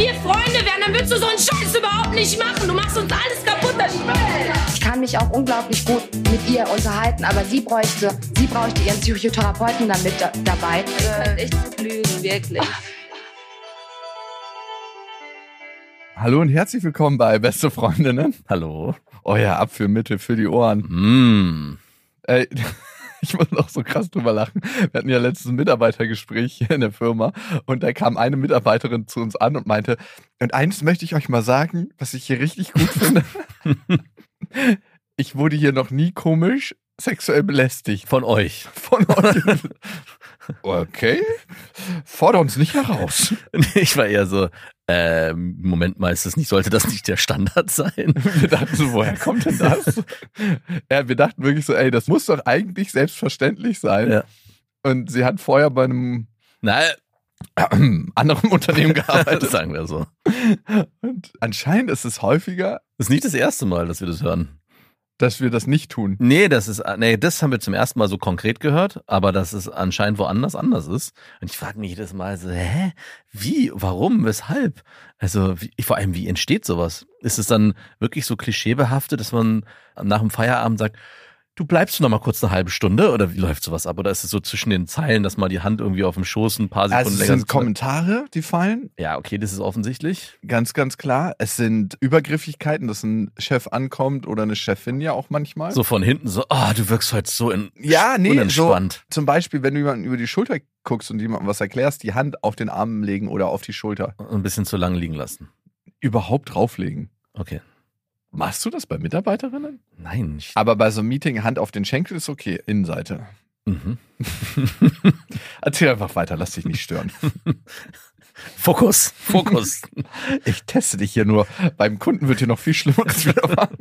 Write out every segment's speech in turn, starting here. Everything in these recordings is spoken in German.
Wenn wir Freunde wären, dann würdest du so einen Scheiß überhaupt nicht machen. Du machst uns alles kaputt, das Spiel. Ich kann mich auch unglaublich gut mit ihr unterhalten, aber sie bräuchte, sie bräuchte ihren Psychotherapeuten damit da, dabei. Äh, echt lügen, wirklich. Hallo und herzlich willkommen bei Beste Freundinnen. Hallo. Euer Abführmittel für die Ohren. Mm. Ey, ich muss noch so krass drüber lachen. Wir hatten ja letztes ein Mitarbeitergespräch hier in der Firma und da kam eine Mitarbeiterin zu uns an und meinte, und eins möchte ich euch mal sagen, was ich hier richtig gut finde. ich wurde hier noch nie komisch sexuell belästigt. Von euch. Von euch. Okay. Fordere uns nicht heraus. Ich war eher so, äh, Moment mal, ist das nicht, sollte das nicht der Standard sein? Wir dachten so, woher kommt denn das? ja, wir dachten wirklich so, ey, das muss doch eigentlich selbstverständlich sein. Ja. Und sie hat vorher bei einem Na, anderen Unternehmen gearbeitet. sagen wir so. Und anscheinend ist es häufiger, Das ist nicht das erste Mal, dass wir das hören. Dass wir das nicht tun. Nee, das ist, nee, das haben wir zum ersten Mal so konkret gehört, aber dass es anscheinend woanders anders ist. Und ich frage mich jedes Mal so, hä? Wie? Warum? Weshalb? Also, wie, vor allem, wie entsteht sowas? Ist es dann wirklich so klischeebehaftet, dass man nach dem Feierabend sagt, du bleibst noch mal kurz eine halbe Stunde oder wie läuft sowas ab? Oder ist es so zwischen den Zeilen, dass mal die Hand irgendwie auf dem Schoß ein paar Sekunden Also es länger sind sitzt? Kommentare, die fallen. Ja, okay, das ist offensichtlich. Ganz, ganz klar. Es sind Übergriffigkeiten, dass ein Chef ankommt oder eine Chefin ja auch manchmal. So von hinten so, ah, du wirkst heute so in, Ja, nee, unentspannt. Zum Beispiel, wenn du jemanden über die Schulter guckst und jemandem was erklärst, die Hand auf den Arm legen oder auf die Schulter. Ein bisschen zu lange liegen lassen. Überhaupt drauflegen. Okay. Machst du das bei Mitarbeiterinnen? Nein, ich, Aber bei so einem Meeting Hand auf den Schenkel ist okay, Innenseite. mhm. Erzähl einfach weiter, lass dich nicht stören. Fokus, Fokus. Ich teste dich hier nur. Beim Kunden wird hier noch viel Schlimmeres widerfahren.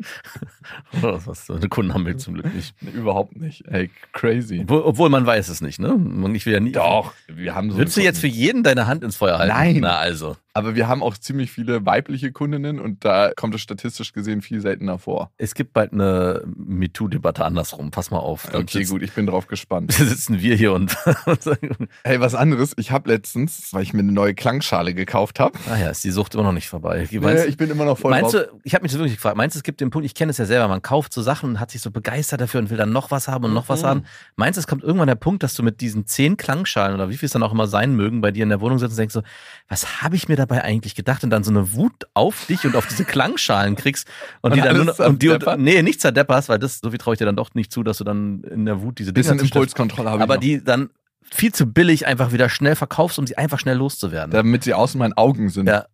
Oh, Was, so eine Kunden haben wir zum Glück nicht. Überhaupt nicht. Ey, crazy. Obwohl, obwohl man weiß es nicht, ne? Ich will ja nie. Doch, wir haben so. Willst du jetzt für jeden deine Hand ins Feuer halten? Nein. Na also. Aber wir haben auch ziemlich viele weibliche Kundinnen und da kommt es statistisch gesehen viel seltener vor. Es gibt bald eine MeToo-Debatte andersrum. Pass mal auf. Dann Okay, sitzen, gut, ich bin drauf gespannt. sitzen wir hier und, und sagen, Hey, was anderes. Ich habe letztens, weil ich mir eine neue Klangschale gekauft habe. ah ja, ist die Sucht immer noch nicht vorbei. Nee, Meinst, ich bin immer noch voll meinst drauf. du, ich habe mich das wirklich gefragt, meinst du, es gibt den Punkt, ich kenne es ja selber, man kauft so Sachen und hat sich so begeistert dafür und will dann noch was haben und noch was Mhm. haben. Meinst du, es kommt irgendwann der Punkt, dass du mit diesen zehn Klangschalen oder wie viel es dann auch immer sein mögen, bei dir in der Wohnung sitzt und denkst so, was habe ich mir dabei eigentlich gedacht? Und dann so eine Wut auf dich und auf diese Klangschalen kriegst und, Und die dann nur noch, und die, zerdeppert? nee, nicht zerdepperst, weil das, so viel traue ich dir dann doch nicht zu, dass du dann in der Wut diese Bisschen. Impulskontrolle habe aber noch. die dann viel zu billig einfach wieder schnell verkaufst, um sie einfach schnell loszuwerden. damit sie aus meinen Augen sind. Ja.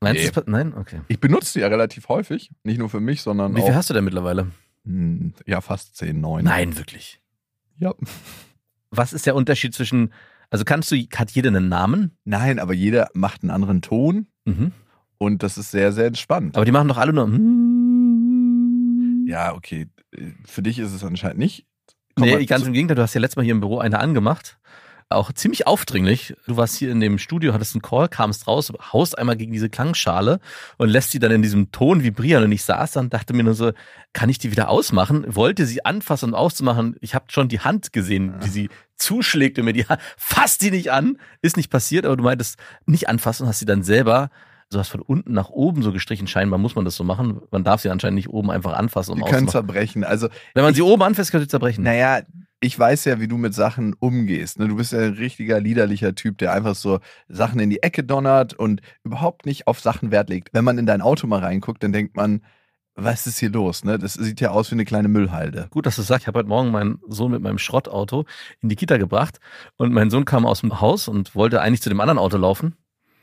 Meinst Nee. du, nein? Okay. Ich benutze die ja relativ häufig. Nicht nur für mich, sondern Wie viel auch. hast du denn mittlerweile? Hm, ja, fast 10, 9. Nein, wirklich. Ja. Was ist der Unterschied zwischen, also kannst du, hat jeder einen Namen? Nein, aber jeder macht einen anderen Ton Mhm. und das ist sehr, sehr entspannt. Aber die machen doch alle nur. mm. Ja, okay. Für dich ist es anscheinend nicht. Nee, mal ganz im Gegenteil, du hast ja letztes Mal hier im Büro eine angemacht. Auch ziemlich aufdringlich. Du warst hier in dem Studio, hattest einen Call, kamst raus, haust einmal gegen diese Klangschale und lässt die dann in diesem Ton vibrieren. Und ich saß dann, dachte mir nur so, kann ich die wieder ausmachen? Wollte sie anfassen und auszumachen. Ich habe schon die Hand gesehen, wie sie zuschlägt und mir die Hand, fass die nicht an. Ist nicht passiert, aber du meintest nicht anfassen und hast sie dann selber, du hast von unten nach oben so gestrichen. Scheinbar muss man das so machen. Man darf sie anscheinend nicht oben einfach anfassen, um Die können auszumachen. zerbrechen. Also, Wenn man ich- sie oben anfasst, kann sie zerbrechen. naja, ich weiß ja, wie du mit Sachen umgehst. ne? Du bist ja ein richtiger, liederlicher Typ, der einfach so Sachen in die Ecke donnert und überhaupt nicht auf Sachen Wert legt. Wenn man in dein Auto mal reinguckt, dann denkt man, was ist hier los? Ne? Das sieht ja aus wie eine kleine Müllhalde. Gut, dass du sagst, ich habe heute Morgen meinen Sohn mit meinem Schrottauto in die Kita gebracht und mein Sohn kam aus dem Haus und wollte eigentlich zu dem anderen Auto laufen.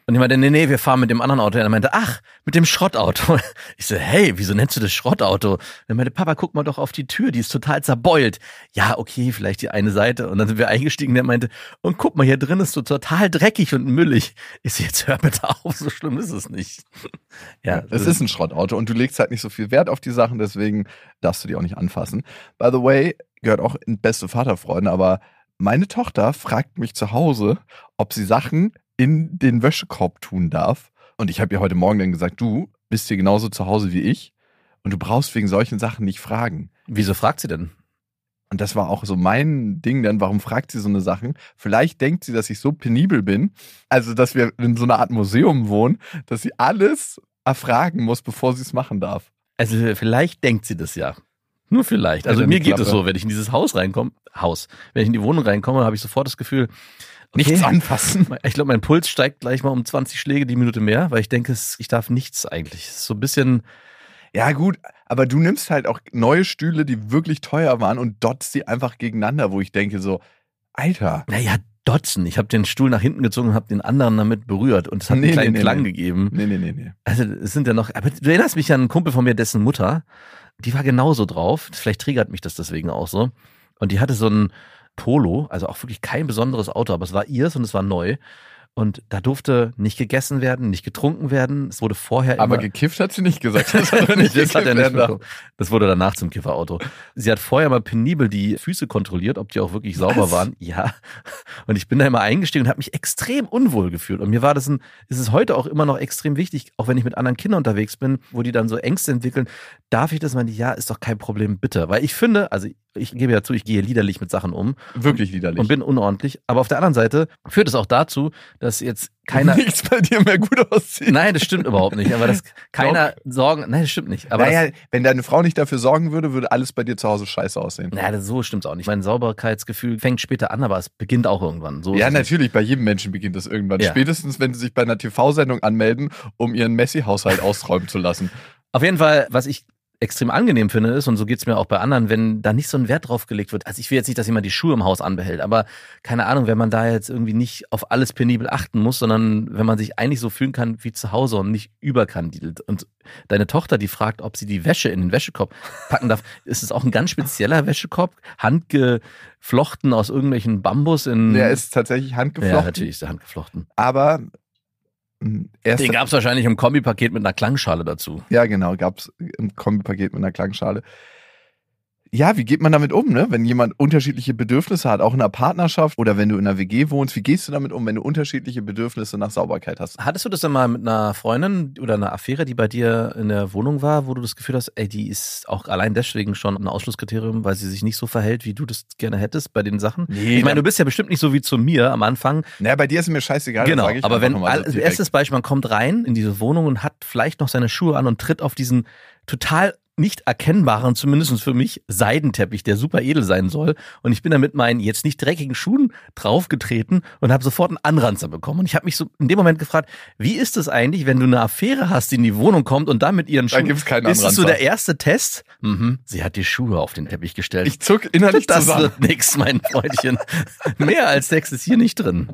Und ich meinte, nee, nee, wir fahren mit dem anderen Auto. Und er meinte, ach, mit dem Schrottauto. Ich so, hey, wieso nennst du das Schrottauto? Und er meinte, Papa, guck mal doch auf die Tür, die ist total zerbeult. Ja, okay, vielleicht die eine Seite. Und dann sind wir eingestiegen und er meinte, und guck mal, hier drin ist so total dreckig und müllig. Ich so, jetzt hör bitte auf, so schlimm ist es nicht. Ja, es ist ein Schrottauto und du legst halt nicht so viel Wert auf die Sachen, deswegen darfst du die auch nicht anfassen. By the way, gehört auch in beste Vaterfreunde, aber meine Tochter fragt mich zu Hause, ob sie Sachen in den Wäschekorb tun darf. Und ich habe ihr heute Morgen dann gesagt, du bist hier genauso zu Hause wie ich und du brauchst wegen solchen Sachen nicht fragen. Wieso fragt sie denn? Und das war auch so mein Ding dann, warum fragt sie so eine Sachen? Vielleicht denkt sie, dass ich so penibel bin, also dass wir in so einer Art Museum wohnen, dass sie alles erfragen muss, bevor sie es machen darf. Also vielleicht denkt sie das ja. Nur vielleicht. Also mir geht es so, wenn ich in dieses Haus reinkomme, Haus, wenn ich in die Wohnung reinkomme, habe ich sofort das Gefühl. Nichts anfassen. Ich glaube, mein Puls steigt gleich mal um 20 Schläge die Minute mehr, weil ich denke, ich darf nichts eigentlich. So ein bisschen. Ja, gut, aber du nimmst halt auch neue Stühle, die wirklich teuer waren und dotzt die einfach gegeneinander, wo ich denke so, Alter. Naja, dotzen. Ich habe den Stuhl nach hinten gezogen und habe den anderen damit berührt und es hat nee, einen kleinen nee, Klang nee. gegeben. Nee, nee, nee, nee. Also es sind ja noch, aber du erinnerst mich an einen Kumpel von mir, dessen Mutter, die war genauso drauf. Vielleicht triggert mich das deswegen auch so. Und die hatte so ein, Polo, also auch wirklich kein besonderes Auto, aber es war ihrs und es war neu. Und da durfte nicht gegessen werden, nicht getrunken werden. Es wurde vorher immer. Aber gekifft hat sie nicht gesagt. Das, hat nicht das hat er nicht bekommen. Das wurde danach zum Kifferauto. Sie hat vorher mal penibel die Füße kontrolliert, ob die auch wirklich sauber Was? waren. Ja. Und ich bin da immer eingestiegen und habe mich extrem unwohl gefühlt. Und mir war das ein, ist es heute auch immer noch extrem wichtig, auch wenn ich mit anderen Kindern unterwegs bin, wo die dann so Ängste entwickeln. Darf ich das? Meine ja, ist doch kein Problem, bitte. Weil ich finde, also ich gebe ja zu, ich gehe liederlich mit Sachen um. Wirklich liederlich. Und bin unordentlich. Aber auf der anderen Seite führt es auch dazu, dass jetzt keiner. Nichts bei dir mehr gut aussieht. Nein, das stimmt überhaupt nicht. Aber dass keiner Doch. Sorgen. Nein, das stimmt nicht. Aber naja, das, wenn deine Frau nicht dafür sorgen würde, würde alles bei dir zu Hause scheiße aussehen. Naja, so stimmt's auch nicht. Mein Sauberkeitsgefühl fängt später an, aber es beginnt auch irgendwann. So ja, natürlich. Nicht. Bei jedem Menschen beginnt das irgendwann. Ja. Spätestens, wenn sie sich bei einer TV-Sendung anmelden, um ihren Messi-Haushalt ausräumen zu lassen. Auf jeden Fall, was ich extrem angenehm finde, ist, und so geht's mir auch bei anderen, wenn da nicht so ein Wert drauf gelegt wird. Also ich will jetzt nicht, dass jemand die Schuhe im Haus anbehält, aber keine Ahnung, wenn man da jetzt irgendwie nicht auf alles penibel achten muss, sondern wenn man sich eigentlich so fühlen kann wie zu Hause und nicht überkandidelt. Und deine Tochter, die fragt, ob sie die Wäsche in den Wäschekorb packen darf, ist es auch ein ganz spezieller Wäschekorb, handgeflochten aus irgendwelchen Bambus in. Der ist tatsächlich handgeflochten. Ja, natürlich ist der handgeflochten. Aber Erst Den gab es wahrscheinlich im Kombipaket mit einer Klangschale dazu. Ja, genau, gab es im Kombipaket mit einer Klangschale ja, wie geht man damit um, ne? Wenn jemand unterschiedliche Bedürfnisse hat, auch in einer Partnerschaft oder wenn du in einer WG wohnst, wie gehst du damit um, wenn du unterschiedliche Bedürfnisse nach Sauberkeit hast? Hattest du das denn mal mit einer Freundin oder einer Affäre, die bei dir in der Wohnung war, wo du das Gefühl hast, ey, die ist auch allein deswegen schon ein Ausschlusskriterium, weil sie sich nicht so verhält, wie du das gerne hättest bei den Sachen? Nee, ich meine, du bist ja bestimmt nicht so wie zu mir am Anfang. Naja, bei dir ist mir scheißegal. Genau, aber wenn, so also erstes Beispiel, man kommt rein in diese Wohnung und hat vielleicht noch seine Schuhe an und tritt auf diesen total nicht erkennbaren, zumindest für mich, Seidenteppich, der super edel sein soll. Und ich bin da mit meinen jetzt nicht dreckigen Schuhen draufgetreten und habe sofort einen Anranzer bekommen. Und ich habe mich so in dem Moment gefragt, wie ist es eigentlich, wenn du eine Affäre hast, die in die Wohnung kommt und dann mit ihren Schuhen. Da gibt's keinen Anranzer. Ist das so der erste Test? Mhm. Sie hat die Schuhe auf den Teppich gestellt. Ich zuck innerlich das zusammen. Das wird nix, mein Freundchen. Mehr als Sex ist hier nicht drin.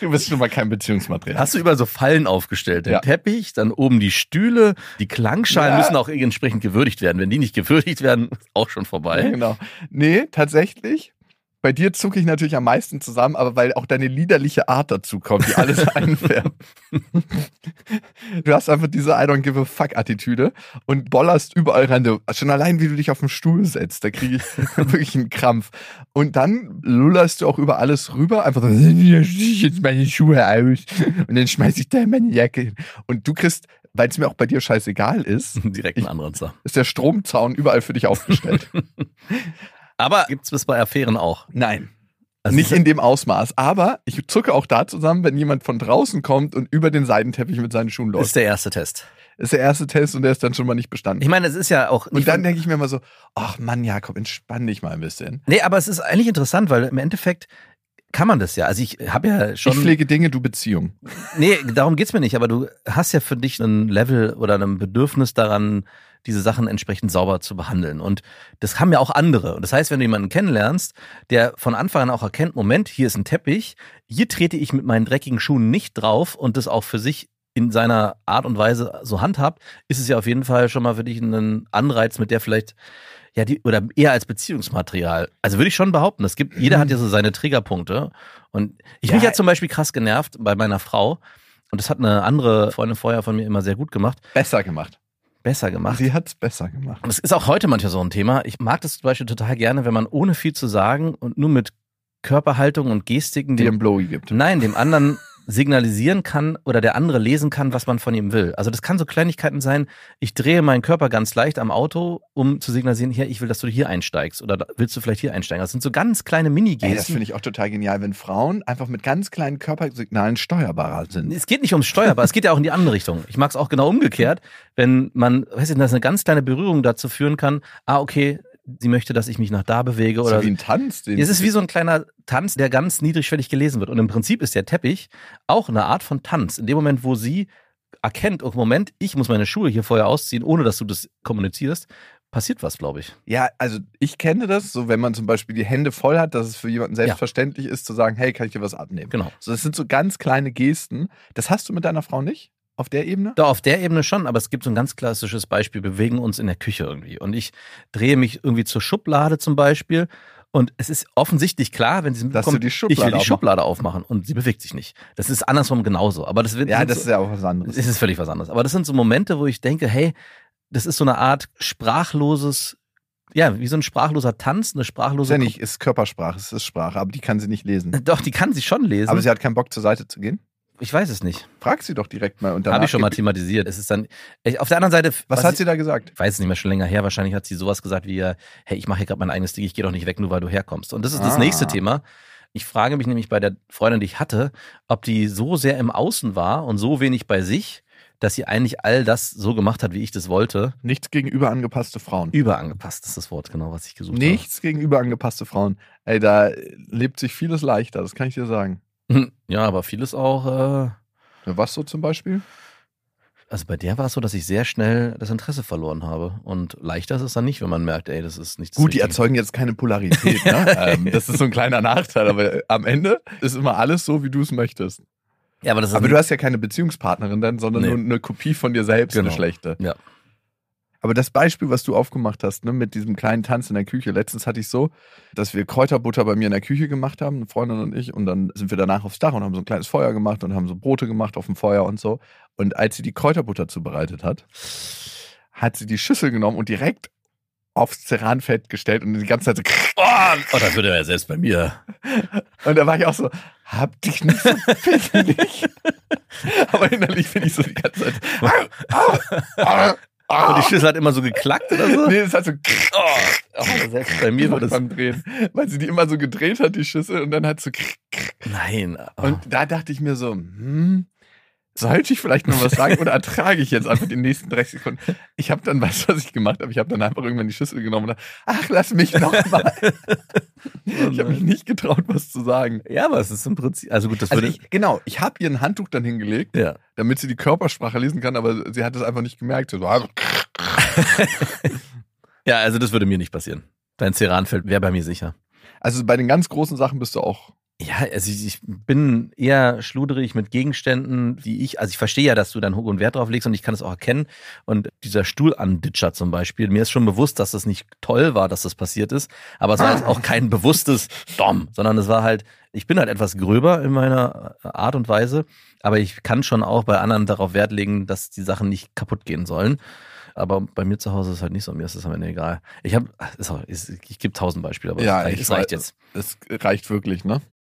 Du bist schon mal kein Beziehungsmaterial. Hast du überall so Fallen aufgestellt? Den ja. Teppich, dann oben die Stühle, die Klangschalen ja. müssen auch entsprechend gewürdigt werden. Wenn die nicht gewürdigt werden, ist auch schon vorbei. Ja, genau. Nee, tatsächlich bei dir zucke ich natürlich am meisten zusammen, aber weil auch deine liederliche Art dazu kommt, die alles einfärbt. du hast einfach diese I don't give a fuck Attitüde und bollerst überall rein. Du, schon allein, wie du dich auf den Stuhl setzt, da kriege ich wirklich einen Krampf. Und dann lullerst du auch über alles rüber, einfach so, ich jetzt meine Schuhe aus und dann schmeiß ich da meine Jacke hin. Und du kriegst weil es mir auch bei dir scheißegal ist. Direkt ein anderer Ist der Stromzaun überall für dich aufgestellt. Aber gibt es das bei Affären auch? Nein. Also nicht in dem Ausmaß. Aber ich zucke auch da zusammen, wenn jemand von draußen kommt und über den Seidenteppich mit seinen Schuhen läuft. Ist der erste Test. Ist der erste Test und der ist dann schon mal nicht bestanden. Ich meine, es ist ja auch. Und dann denke ich mir immer so, ach Mann, Jakob, entspann dich mal ein bisschen. Nee, aber es ist eigentlich interessant, weil im Endeffekt kann man das ja. Also ich habe ja schon. Ich pflege Dinge, du Beziehung. Nee, darum geht's mir nicht, aber du hast ja für dich ein Level oder ein Bedürfnis daran, diese Sachen entsprechend sauber zu behandeln. Und das haben ja auch andere. Und das heißt, wenn du jemanden kennenlernst, der von Anfang an auch erkennt, Moment, hier ist ein Teppich, hier trete ich mit meinen dreckigen Schuhen nicht drauf und das auch für sich in seiner Art und Weise so handhabt, ist es ja auf jeden Fall schon mal für dich ein Anreiz, mit der vielleicht ja, die, oder eher als Beziehungsmaterial. Also würde ich schon behaupten, es gibt, jeder hat ja so seine Triggerpunkte. Und ich Ja. mich ja zum Beispiel krass genervt bei meiner Frau. Und das hat eine andere Freundin vorher von mir immer sehr gut gemacht. Besser gemacht. Besser gemacht. Sie hat's besser gemacht. Und es ist auch heute manchmal so ein Thema. Ich mag das zum Beispiel total gerne, wenn man ohne viel zu sagen und nur mit Körperhaltung und Gestiken Die dem, im Blowy gibt. nein, dem anderen signalisieren kann oder der andere lesen kann, was man von ihm will. Also das kann so Kleinigkeiten sein. Ich drehe meinen Körper ganz leicht am Auto, um zu signalisieren, hier, ich will, dass du hier einsteigst oder willst du vielleicht hier einsteigen. Das sind so ganz kleine Ey, das Mini-Gesten. finde ich auch total genial, wenn Frauen einfach mit ganz kleinen Körpersignalen steuerbarer sind. Es geht nicht ums Steuerbar, es geht ja auch in die andere Richtung. Ich mag es auch genau umgekehrt, wenn man, weiß ich, dass eine ganz kleine Berührung dazu führen kann, ah, okay, sie möchte, dass ich mich nach da bewege oder so wie ein Tanz. Den Es ist wie so ein kleiner Tanz, der ganz niedrigschwellig gelesen wird. Und im Prinzip ist der Teppich auch eine Art von Tanz. In dem Moment, wo sie erkennt, oh Moment, ich muss meine Schuhe hier vorher ausziehen, ohne dass du das kommunizierst, passiert was, glaube ich. Ja, also ich kenne das, so wenn man zum Beispiel die Hände voll hat, dass es für jemanden selbstverständlich ist, zu sagen, hey, kann ich dir was abnehmen? Genau. So, das sind so ganz kleine Gesten. Das hast du mit deiner Frau nicht? Auf der Ebene? Da auf der Ebene schon, aber es gibt so ein ganz klassisches Beispiel, wir bewegen uns in der Küche irgendwie. Und ich drehe mich irgendwie zur Schublade zum Beispiel. Und es ist offensichtlich klar, wenn sie Dass du mitbekommt, die ich Schublade will die. Schublade aufmachen und sie bewegt sich nicht. Das ist andersrum genauso. Aber das wird Ja, das so, ist ja auch was anderes. Es ist völlig was anderes. Aber das sind so Momente, wo ich denke, hey, das ist so eine Art sprachloses, ja, wie so ein sprachloser Tanz, eine Ist sprachlose. ja nicht, ist Körpersprache, es ist Sprache, aber die kann sie nicht lesen. Doch, die kann sie schon lesen. Aber sie hat keinen Bock zur Seite zu gehen. Ich weiß es nicht. Frag sie doch direkt mal. Habe ich schon mal thematisiert. Es ist dann. Ich, auf der anderen Seite. Was, hat ich, sie da gesagt? Ich weiß es nicht mehr schon länger her. Wahrscheinlich hat sie sowas gesagt wie, hey, ich mache hier gerade mein eigenes Ding, ich gehe doch nicht weg, nur weil du herkommst. Und das ist das Ah. nächste Thema. Ich frage mich nämlich bei der Freundin, die ich hatte, ob die so sehr im Außen war und so wenig bei sich, dass sie eigentlich all das so gemacht hat, wie ich das wollte. Nichts gegen überangepasste Frauen. Überangepasst ist das Wort, genau, was ich gesucht Nichts gegen überangepasste Frauen. Ey, da lebt sich vieles leichter, das kann ich dir sagen. Habe. Ja, aber vieles auch. Äh, Was so zum Beispiel? also bei der war es so, dass ich sehr schnell das Interesse verloren habe. Und leichter ist es dann nicht, wenn man merkt, ey, das ist nichts. Gut, die erzeugen jetzt keine Polarität, ne? ähm, das ist so ein kleiner Nachteil, aber am Ende ist immer alles so, wie du es möchtest. Ja, aber das ist Aber du hast ja keine Beziehungspartnerin dann, sondern Nee. nur eine Kopie von dir selbst, Genau. eine schlechte. Ja. Aber das Beispiel, was du aufgemacht hast, ne, mit diesem kleinen Tanz in der Küche, letztens hatte ich so, dass wir Kräuterbutter bei mir in der Küche gemacht haben, eine Freundin und ich, und dann sind wir danach aufs Dach und haben so ein kleines Feuer gemacht und haben so Brote gemacht auf dem Feuer und so. Und als sie die Kräuterbutter zubereitet hat, hat sie die Schüssel genommen und direkt aufs Ceranfeld gestellt und die ganze Zeit so Oh, oh, das würde er ja selbst bei mir. Und da war ich auch so, hab dich nicht so pisselig. Aber innerlich finde ich so die ganze Zeit. Und die Schüssel hat immer so geklackt oder so. Nee, es hat so Oh, selbst bei mir würde es. beim Drehen. Weil sie die immer so gedreht hat, die Schüssel, und dann hat so. Nein. Oh. Und da dachte ich mir so, hm, sollte ich vielleicht noch was sagen oder ertrage ich jetzt einfach die nächsten 30 Sekunden? Ich habe dann, weißt du, was ich gemacht habe? Ich habe dann einfach irgendwann die Schüssel genommen und dachte, ach, lass mich noch mal. ich habe mich nicht getraut, was zu sagen. ja, aber es ist im Prinzip. Also gut, das Also würde. ich, genau, ich habe ihr ein Handtuch dann hingelegt, ja. damit sie die Körpersprache lesen kann, aber sie hat es einfach nicht gemerkt. So, ah, ja, also das würde mir nicht passieren. Dein Ceranfeld wäre bei mir sicher. Also bei den ganz großen Sachen bist du auch. Ja, also ich, bin eher schluderig mit Gegenständen, die ich, also ich verstehe ja, dass du dann hohen Wert drauf legst und ich kann es auch erkennen. Und dieser Stuhlanditscher zum Beispiel, mir ist schon bewusst, dass das nicht toll war, dass das passiert ist, aber es war jetzt auch kein bewusstes Dom, sondern es war halt, ich bin halt etwas gröber in meiner Art und Weise, aber ich kann schon auch bei anderen darauf Wert legen, dass die Sachen nicht kaputt gehen sollen. Aber bei mir zu Hause ist es halt nicht so, mir ist es am Ende egal. Ich habe, ich gebe tausend Beispiele, aber Ja, es reicht, ich es reicht jetzt. Es reicht wirklich, ne?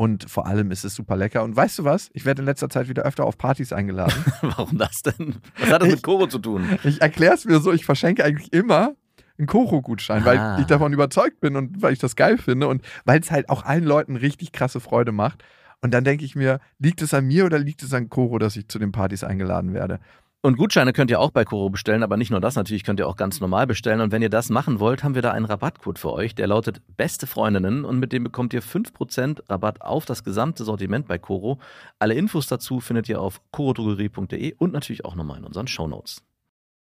Und vor allem ist es super lecker. Und weißt du was? Ich werde in letzter Zeit wieder öfter auf Partys eingeladen. Warum das denn? Was hat das mit Koro zu tun? Ich erkläre es mir so, ich verschenke eigentlich immer einen Koro-Gutschein, Ah. weil ich davon überzeugt bin und weil ich das geil finde und weil es halt auch allen Leuten richtig krasse Freude macht. Und dann denke ich mir, liegt es an mir oder liegt es an Koro, dass ich zu den Partys eingeladen werde? Und Gutscheine könnt ihr auch bei Koro bestellen, aber nicht nur das, natürlich könnt ihr auch ganz normal bestellen. Und wenn ihr das machen wollt, haben wir da einen Rabattcode für euch, der lautet Beste Freundinnen und mit dem bekommt ihr 5% Rabatt auf das gesamte Sortiment bei Koro. Alle Infos dazu findet ihr auf korodrogerie.de und natürlich auch nochmal in unseren Shownotes.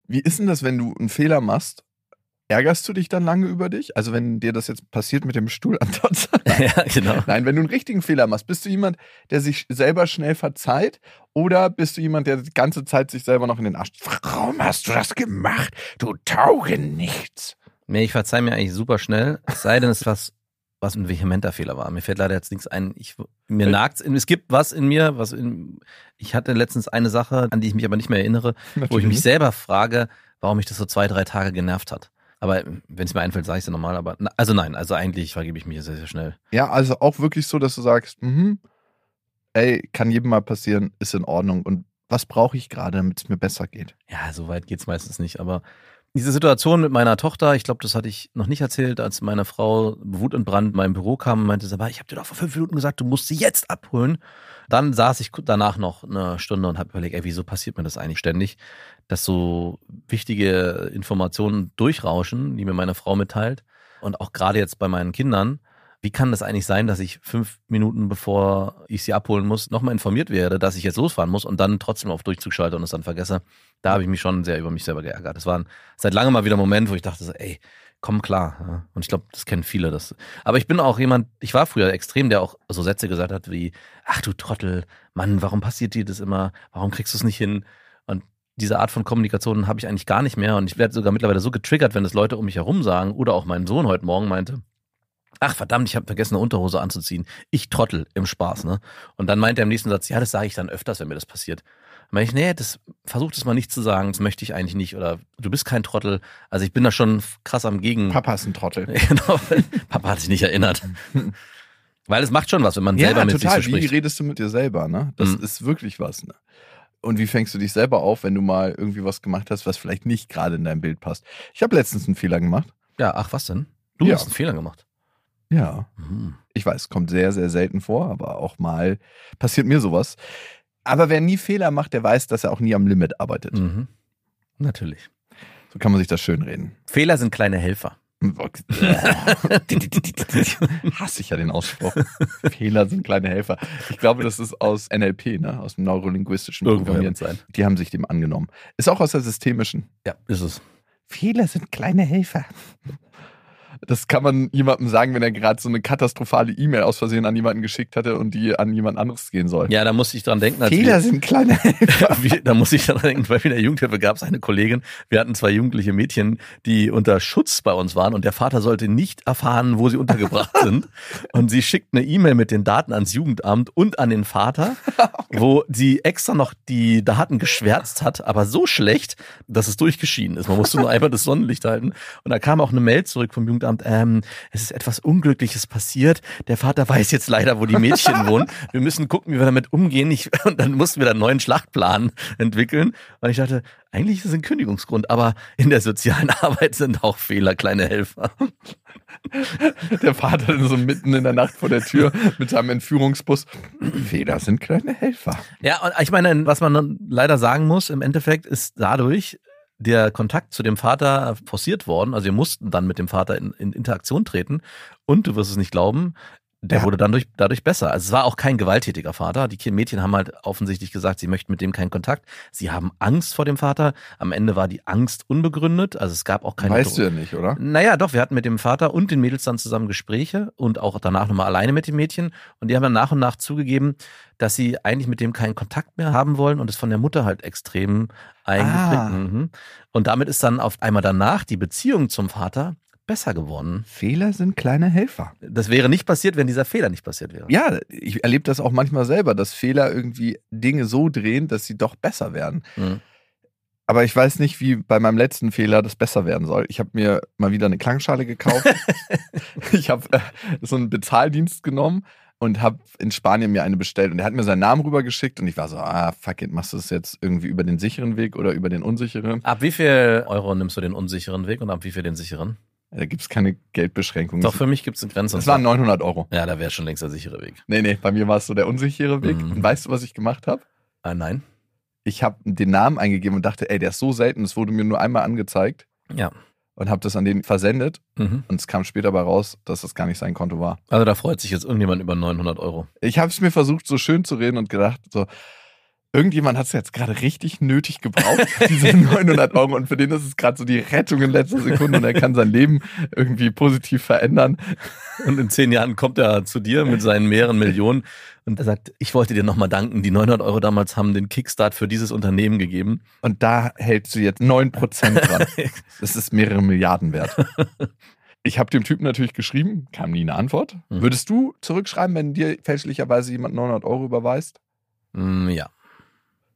Wie ist denn das, wenn du einen Fehler machst? Ärgerst du dich dann lange über dich? Also wenn dir das jetzt passiert mit dem Stuhl Tots? ja, genau. Nein, wenn du einen richtigen Fehler machst, bist du jemand, der sich selber schnell verzeiht oder bist du jemand, der die ganze Zeit sich selber noch in den Arsch... Warum hast du das gemacht? Du tauge nichts. Nee, ich verzeih mir eigentlich super schnell, es sei denn, es ist was, was ein vehementer Fehler war. Mir fällt leider jetzt nichts ein. Ich, mir Äh. nagt's, es gibt was in mir, was in, ich hatte letztens eine Sache, an die ich mich aber nicht mehr erinnere, wo ich mich selber frage, warum mich das so zwei, drei Tage genervt hat. Aber wenn es mir einfällt, sage ich es ja nochmal. Aber na, also nein, also eigentlich vergebe ich mir sehr, sehr schnell. Ja, also auch wirklich so, dass du sagst, mhm, ey, kann jedem mal passieren, ist in Ordnung. Und was brauche ich gerade, damit es mir besser geht? Ja, so weit geht's meistens nicht. Aber diese Situation mit meiner Tochter, ich glaube, das hatte ich noch nicht erzählt, als meine Frau wutentbrannt in mein Büro kam und meinte, aber ich habe dir doch vor fünf Minuten gesagt, du musst sie jetzt abholen. Dann saß ich danach noch eine Stunde und habe überlegt, ey, wieso passiert mir das eigentlich ständig, dass so wichtige Informationen durchrauschen, die mir meine Frau mitteilt. Und auch gerade jetzt bei meinen Kindern, wie kann das eigentlich sein, dass ich fünf Minuten bevor ich sie abholen muss, nochmal informiert werde, dass ich jetzt losfahren muss und dann trotzdem auf Durchzug schalte und es dann vergesse? Da habe ich mich schon sehr über mich selber geärgert. Das war ein, seit langem mal wieder ein Moment, wo ich dachte so, ey, komm klar. Und ich glaube, das kennen viele. Das. Aber ich bin auch jemand, ich war früher extrem, der auch so Sätze gesagt hat wie, ach du Trottel, Mann, warum passiert dir das immer? Warum kriegst du es nicht hin? Diese Art von Kommunikation habe ich eigentlich gar nicht mehr. Und ich werde sogar mittlerweile so getriggert, wenn das Leute um mich herum sagen oder auch mein Sohn heute Morgen meinte, Ach verdammt, ich habe vergessen, eine Unterhose anzuziehen. Ich trottel im Spaß, ne? Und dann meint er im nächsten Satz, ja, das sage ich dann öfters, wenn mir das passiert. Dann meine ich, nee, das versuch das mal nicht zu sagen, das möchte ich eigentlich nicht. Oder du bist kein Trottel. Also ich bin da schon krass am Gegen. Papa ist ein Trottel. genau. Papa hat sich nicht erinnert. Weil es macht schon was, wenn man selber mit total. sich so Wie spricht. redest du mit dir selber, ne? Das Mhm. ist wirklich was, ne? Und wie fängst du dich selber auf, wenn du mal irgendwie was gemacht hast, was vielleicht nicht gerade in dein Bild passt? Ich habe letztens einen Fehler gemacht. Ja, ach was denn? Du Ja. hast einen Fehler gemacht. Ja. Mhm. Ich weiß, kommt sehr, sehr selten vor, aber auch mal passiert mir sowas. Aber wer nie Fehler macht, der weiß, dass er auch nie am Limit arbeitet. Mhm. Natürlich. So kann man sich das schön reden. Fehler sind kleine Helfer. Hasse ich ja den Ausspruch. Fehler sind kleine Helfer. Ich glaube, das ist aus NLP, ne? aus dem neurolinguistischen Programmieren. sein. Die haben sich dem angenommen. Ist auch aus der systemischen. Ja, ist es. Fehler sind kleine Helfer. Das kann man jemandem sagen, wenn er gerade so eine katastrophale E-Mail aus Versehen an jemanden geschickt hatte und die an jemand anderes gehen soll. Ja, da muss ich dran denken. Fehler wir, sind kleine da muss ich daran denken, weil in der Jugendhilfe gab es eine Kollegin, wir hatten zwei jugendliche Mädchen, die unter Schutz bei uns waren und der Vater sollte nicht erfahren, wo sie untergebracht sind. Und sie schickt eine E-Mail mit den Daten ans Jugendamt und an den Vater, wo sie extra noch die Daten geschwärzt hat, aber so schlecht, dass es durchgeschieden ist. Man musste nur einmal das Sonnenlicht halten. Und da kam auch eine Mail zurück vom Jugendamt, ähm, es ist etwas Unglückliches passiert. Der Vater weiß jetzt leider, wo die Mädchen wohnen. Wir müssen gucken, wie wir damit umgehen. Ich, und dann mussten wir da einen neuen Schlachtplan entwickeln. Und ich dachte, eigentlich ist es ein Kündigungsgrund, aber in der sozialen Arbeit sind auch Fehler kleine Helfer. Der Vater dann so mitten in der Nacht vor der Tür mit seinem Entführungsbus. Fehler sind kleine Helfer. Ja, und ich meine, was man dann leider sagen muss, im Endeffekt ist dadurch der Kontakt zu dem Vater forciert worden. Also wir mussten dann mit dem Vater in, in Interaktion treten. Und du wirst es nicht glauben, der Ja. wurde dann durch, dadurch besser. Also es war auch kein gewalttätiger Vater. Die Mädchen haben halt offensichtlich gesagt, sie möchten mit dem keinen Kontakt. Sie haben Angst vor dem Vater. Am Ende war die Angst unbegründet. Also es gab auch keine Weißt du ja nicht, oder? naja, doch, wir hatten mit dem Vater und den Mädels dann zusammen Gespräche und auch danach nochmal alleine mit den Mädchen. Und die haben dann nach und nach zugegeben, dass sie eigentlich mit dem keinen Kontakt mehr haben wollen und es von der Mutter halt extrem eingeprägt. Ah. Mhm. Und damit ist dann auf einmal danach die Beziehung zum Vater besser geworden. Fehler sind kleine Helfer. Das wäre nicht passiert, wenn dieser Fehler nicht passiert wäre. Ja, ich erlebe das auch manchmal selber, dass Fehler irgendwie Dinge so drehen, dass sie doch besser werden. Mhm. Aber ich weiß nicht, wie bei meinem letzten Fehler das besser werden soll. Ich habe mir mal wieder eine Klangschale gekauft. ich habe äh, so einen Bezahldienst genommen und habe in Spanien mir eine bestellt. Und er hat mir seinen Namen rübergeschickt und ich war so, ah, fuck it, machst du das jetzt irgendwie über den sicheren Weg oder über den unsicheren? Ab wie viel Euro nimmst du den unsicheren Weg und ab wie viel den sicheren? Da gibt's keine Geldbeschränkung. Doch, für mich gibt es eine Grenze. Das waren 900 Euro. ja, da wäre schon längst der sichere Weg. Nee, nee, bei mir war es so der unsichere Weg. Mhm. Und weißt du, was ich gemacht habe? Ah, nein? Ich habe den Namen eingegeben und dachte, ey, der ist so selten, es wurde mir nur einmal angezeigt Ja. und habe das an den versendet. Mhm. Und es kam später bei raus, dass das gar nicht sein Konto war. Also da freut sich jetzt irgendjemand über 900 Euro. Ich habe es mir versucht, so schön zu reden und gedacht, so, irgendjemand hat es jetzt gerade richtig nötig gebraucht, diese 900 Euro. Und für den ist es gerade so die Rettung in letzter Sekunde und er kann sein Leben irgendwie positiv verändern. Und in zehn Jahren kommt er zu dir mit seinen mehreren Millionen und er sagt, ich wollte dir nochmal danken. Die 900 Euro damals haben den Kickstart für dieses Unternehmen gegeben. Und da hältst du jetzt 9% dran. Das ist mehrere Milliarden wert. Ich habe dem Typen natürlich geschrieben, kam nie eine Antwort. Mhm. Würdest du zurückschreiben, wenn dir fälschlicherweise jemand 900 Euro überweist? Mm, ja.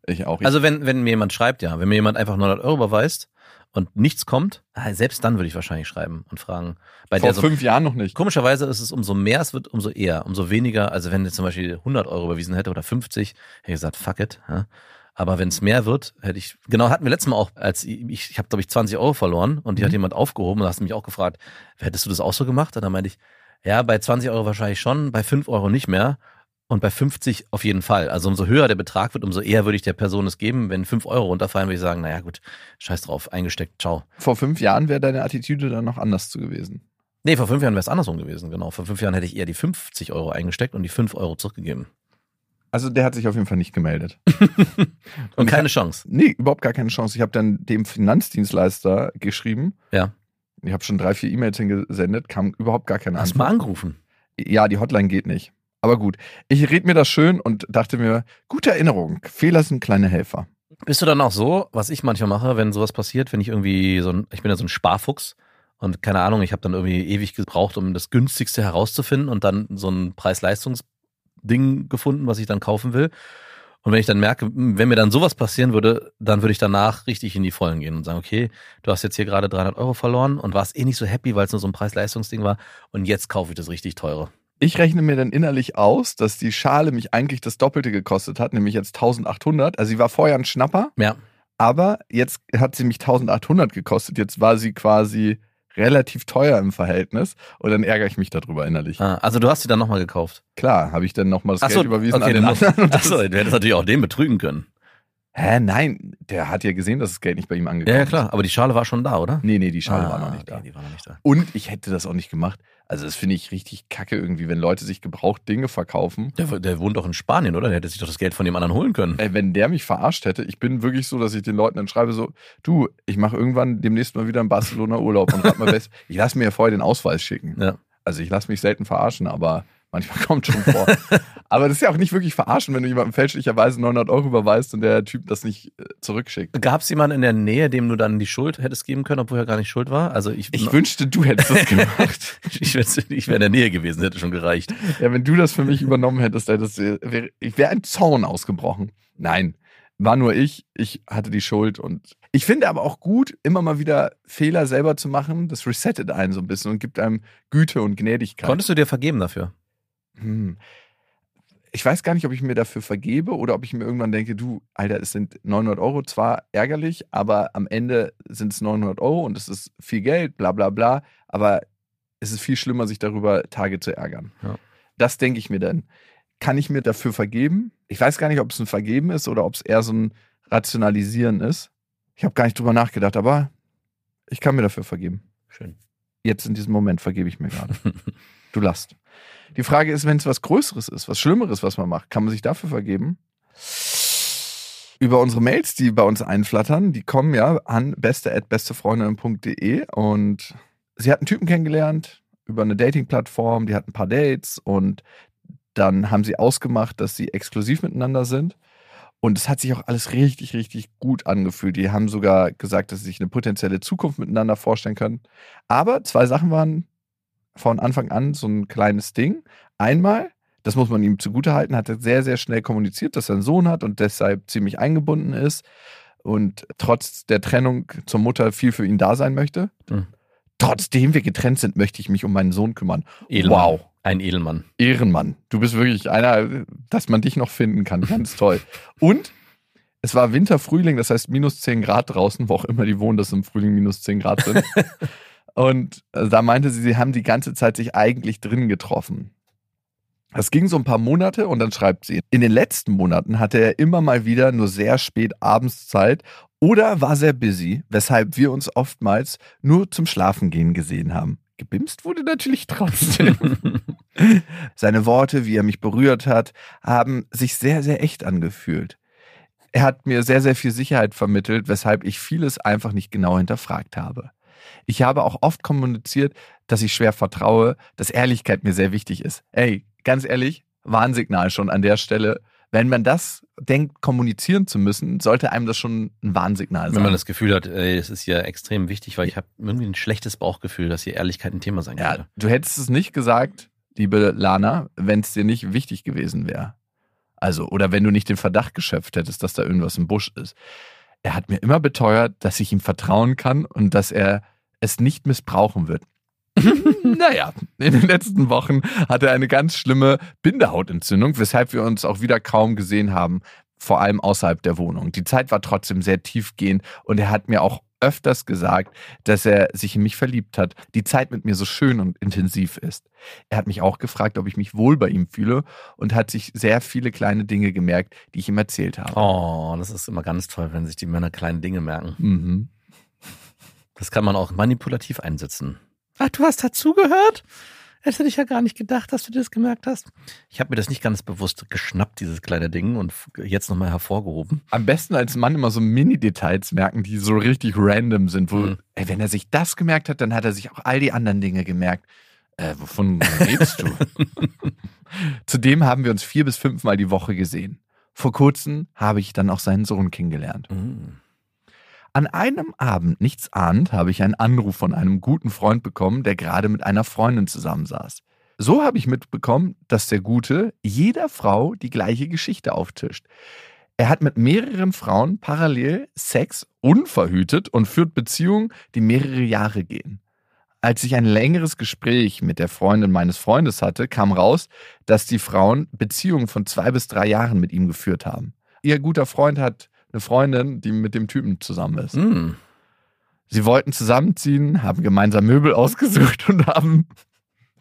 Ich auch. Ich Also wenn, wenn mir jemand schreibt, ja, wenn mir jemand einfach 900 Euro überweist und nichts kommt, ah, selbst dann würde ich wahrscheinlich schreiben und fragen. Bei vor der so, fünf Jahren noch nicht. Komischerweise ist es umso mehr es wird, umso eher, umso weniger. Also wenn jetzt zum Beispiel 100 Euro überwiesen hätte oder 50, hätte ich gesagt, fuck it. Ja. Aber wenn es mehr wird, hätte ich, genau, hatten wir letztes Mal auch, als ich, ich, ich habe, glaube ich, 20 Euro verloren und die Mhm. hat jemand aufgehoben und da hast du mich auch gefragt, hättest du das auch so gemacht? Und dann meinte ich, ja, bei 20 Euro wahrscheinlich schon, bei 5 Euro nicht mehr und bei 50 auf jeden Fall. Also umso höher der Betrag wird, umso eher würde ich der Person es geben. Wenn 5 Euro runterfallen, würde ich sagen, naja gut, scheiß drauf, eingesteckt, ciao. Vor fünf Jahren wäre deine Attitüde dann noch anders zu gewesen. Nee, vor fünf Jahren wäre es andersrum gewesen, genau. Vor fünf Jahren hätte ich eher die 50 Euro eingesteckt und die 5 Euro zurückgegeben. Also der hat sich auf jeden Fall nicht gemeldet. Und ich keine Chance. Nee, überhaupt gar keine Chance. Ich habe dann dem Finanzdienstleister geschrieben. Ja. Ich habe schon drei, vier E-Mails hingesendet, kam überhaupt gar keine Hast Antwort. mal angerufen. Ja, die Hotline geht nicht. Aber gut, ich red mir das schön und dachte mir, gute Erinnerung, Fehler sind kleine Helfer. Bist du dann auch so, was ich manchmal mache, wenn sowas passiert, wenn ich irgendwie so ein, ich bin ja so ein Sparfuchs und keine Ahnung, ich habe dann irgendwie ewig gebraucht, um das günstigste herauszufinden und dann so ein Preis-Leistungs-Ding gefunden, was ich dann kaufen will. Und wenn ich dann merke, hm, wenn mir dann sowas passieren würde, dann würde ich danach richtig in die Vollen gehen und sagen, okay, du hast jetzt hier gerade 300 Euro verloren und warst eh nicht so happy, weil es nur so ein Preis-Leistungs-Ding war und jetzt kaufe ich das richtig teure. Ich rechne mir dann innerlich aus, dass die Schale mich eigentlich das Doppelte gekostet hat, nämlich jetzt 1800. Also sie war vorher ein Schnapper, Ja, aber jetzt hat sie mich 1800 gekostet. Jetzt war sie quasi relativ teuer im Verhältnis und dann ärgere ich mich darüber innerlich. ah, also du hast sie dann nochmal gekauft. Klar, habe ich dann nochmal das Ach so, Geld überwiesen okay, an den anderen. Achso, du hättest natürlich auch den betrügen können. Hä, nein, der hat ja gesehen, dass das Geld nicht bei ihm angekommen Ja, ja, ist. klar, aber die Schale war schon da, oder? Nee, nee, die Schale Ah, war noch nicht okay, da. Die war noch nicht da. Und ich hätte das auch nicht gemacht. Also das finde ich richtig kacke irgendwie, wenn Leute sich gebraucht Dinge verkaufen. Der, der wohnt doch in Spanien, oder? Der hätte sich doch das Geld von dem anderen holen können. Ey, wenn der mich verarscht hätte, ich bin wirklich so, dass ich den Leuten dann schreibe so, du, ich mache irgendwann demnächst mal wieder in Barcelona Urlaub und rat mal best. Ich lasse mir ja vorher den Ausweis schicken. Ja. Also ich lasse mich selten verarschen, aber manchmal kommt schon vor. aber das ist ja auch nicht wirklich verarschen, wenn du jemandem fälschlicherweise 900 Euro überweist und der Typ das nicht äh, zurückschickt. Gab es jemanden in der Nähe, dem du dann die Schuld hättest geben können, obwohl er gar nicht schuld war? Also ich, Ich wünschte, du hättest das gemacht. ich, wär- ich wäre in der Nähe gewesen, hätte schon gereicht. Ja, wenn du das für mich übernommen hättest, hättest wär, ich wäre ein Zaun ausgebrochen. Nein, war nur ich. Ich hatte die Schuld und ich finde aber auch gut, immer mal wieder Fehler selber zu machen. Das resettet einen so ein bisschen und gibt einem Güte und Gnädigkeit. Konntest du dir vergeben dafür? Hm. Ich weiß gar nicht, ob ich mir dafür vergebe oder ob ich mir irgendwann denke, du, Alter, es sind 900 Euro, zwar ärgerlich, aber am Ende sind es 900 Euro und es ist viel Geld, bla bla bla, aber es ist viel schlimmer, sich darüber Tage zu ärgern. Ja. Das denke ich mir dann. Kann ich mir dafür vergeben? Ich weiß gar nicht, ob es ein Vergeben ist oder ob es eher so ein Rationalisieren ist. Ich habe gar nicht drüber nachgedacht, aber ich kann mir dafür vergeben. Schön. Jetzt in diesem Moment vergebe ich mir gerade. Du lachst. Die Frage ist, wenn es was Größeres ist, was Schlimmeres, was man macht, kann man sich dafür vergeben? Über unsere Mails, die bei uns einflattern, die kommen ja an beste.bestefreundin.de und sie hat einen Typen kennengelernt über eine Dating-Plattform, die hat ein paar Dates und dann haben sie ausgemacht, dass sie exklusiv miteinander sind Und es hat sich auch alles richtig, richtig gut angefühlt. Die haben sogar gesagt, dass sie sich eine potenzielle Zukunft miteinander vorstellen können. Aber zwei Sachen waren von Anfang an so ein kleines Ding. Einmal, das muss man ihm zugutehalten, hat er sehr, sehr schnell kommuniziert, dass er einen Sohn hat und deshalb ziemlich eingebunden ist und trotz der Trennung zur Mutter viel für ihn da sein möchte. Mhm. Trotzdem wir getrennt sind, möchte ich mich um meinen Sohn kümmern. Edelmann. Wow. Ein Edelmann. Ehrenmann. Du bist wirklich einer, dass man dich noch finden kann. Ganz toll. Und es war Winter, Frühling, das heißt minus 10 Grad draußen, wo auch immer die wohnen, dass im Frühling minus 10 Grad sind. Und da meinte sie, sie haben die ganze Zeit sich eigentlich drin getroffen. Das ging so ein paar Monate und dann schreibt sie, in den letzten Monaten hatte er immer mal wieder nur sehr spät abends Zeit oder war sehr busy, weshalb wir uns oftmals nur zum Schlafengehen gesehen haben. Gebimst wurde natürlich trotzdem. Seine Worte, wie er mich berührt hat, haben sich sehr, sehr echt angefühlt. Er hat mir sehr, sehr viel Sicherheit vermittelt, weshalb ich vieles einfach nicht genau hinterfragt habe. Ich habe auch oft kommuniziert, dass ich schwer vertraue, dass Ehrlichkeit mir sehr wichtig ist. Ey, ganz ehrlich, Warnsignal schon an der Stelle. Wenn man das denkt, kommunizieren zu müssen, sollte einem das schon ein Warnsignal sein. Wenn man das Gefühl hat, ey, es ist ja extrem wichtig, weil ich habe irgendwie ein schlechtes Bauchgefühl, dass hier Ehrlichkeit ein Thema sein ja, könnte. du hättest es nicht gesagt, liebe Lana, wenn es dir nicht wichtig gewesen wäre. Also, oder wenn du nicht den Verdacht geschöpft hättest, dass da irgendwas im Busch ist. Er hat mir immer beteuert, dass ich ihm vertrauen kann und dass er es nicht missbrauchen wird. naja, in den letzten Wochen hatte er eine ganz schlimme Bindehautentzündung, weshalb wir uns auch wieder kaum gesehen haben, vor allem außerhalb der Wohnung. Die Zeit war trotzdem sehr tiefgehend und er hat mir auch öfters gesagt, dass er sich in mich verliebt hat, die Zeit mit mir so schön und intensiv ist. Er hat mich auch gefragt, ob ich mich wohl bei ihm fühle und hat sich sehr viele kleine Dinge gemerkt, die ich ihm erzählt habe. Oh, das ist immer ganz toll, wenn sich die Männer kleine Dinge merken. Mhm. Das kann man auch manipulativ einsetzen. Ach, du hast dazugehört? Hätte ich ja gar nicht gedacht, dass du das gemerkt hast. Ich habe mir das nicht ganz bewusst geschnappt, dieses kleine Ding, und jetzt nochmal hervorgehoben. Am besten als Mann immer so Mini-Details merken, die so richtig random sind. Wo, Mhm. ey, wenn er sich das gemerkt hat, dann hat er sich auch all die anderen Dinge gemerkt. Äh, wovon redest du? Zudem haben wir uns vier bis fünfmal die Woche gesehen. Vor kurzem habe ich dann auch seinen Sohn kennengelernt. Mhm. An einem Abend, nichts ahnt, habe ich einen Anruf von einem guten Freund bekommen, der gerade mit einer Freundin zusammensaß. So habe ich mitbekommen, dass der Gute jeder Frau die gleiche Geschichte auftischt. Er hat mit mehreren Frauen parallel Sex unverhütet und führt Beziehungen, die mehrere Jahre gehen. Als ich ein längeres Gespräch mit der Freundin meines Freundes hatte, kam raus, dass die Frauen Beziehungen von zwei bis drei Jahren mit ihm geführt haben. Ihr guter Freund hat eine Freundin, die mit dem Typen zusammen ist. Mhm. Sie wollten zusammenziehen, haben gemeinsam Möbel ausgesucht und haben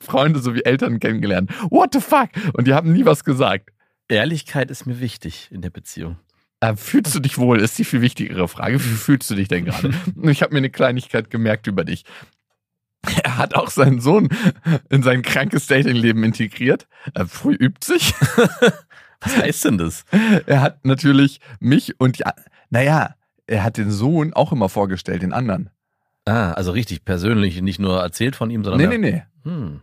Freunde sowie Eltern kennengelernt. What the fuck? Und die haben nie was gesagt. Ehrlichkeit ist mir wichtig in der Beziehung. Äh, fühlst du dich wohl? Ist die viel wichtigere Frage. Wie fühlst du dich denn gerade? ich habe mir eine Kleinigkeit gemerkt über dich. Er hat auch seinen Sohn in sein krankes Datingleben integriert. Er früh übt sich. Was heißt denn das? Er hat natürlich mich und die, a- naja, er hat den Sohn auch immer vorgestellt, den anderen. Ah, also richtig persönlich, nicht nur erzählt von ihm, sondern. Nee, nee, nee. Hm.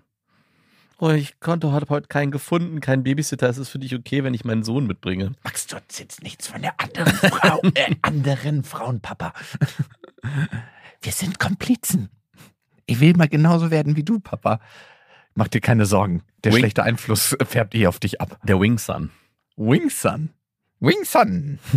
Oh, ich konnte habe heute keinen gefunden, keinen Babysitter. Ist es für dich okay, wenn ich meinen Sohn mitbringe? Max, du erzählst nichts von der anderen Frau, äh, anderen Frauenpapa. Wir sind Komplizen. Ich will mal genauso werden wie du, Papa. Mach dir keine Sorgen. Der Wink. schlechte Einfluss färbt eh auf dich ab. Der Wingson. Wingson. Wingson.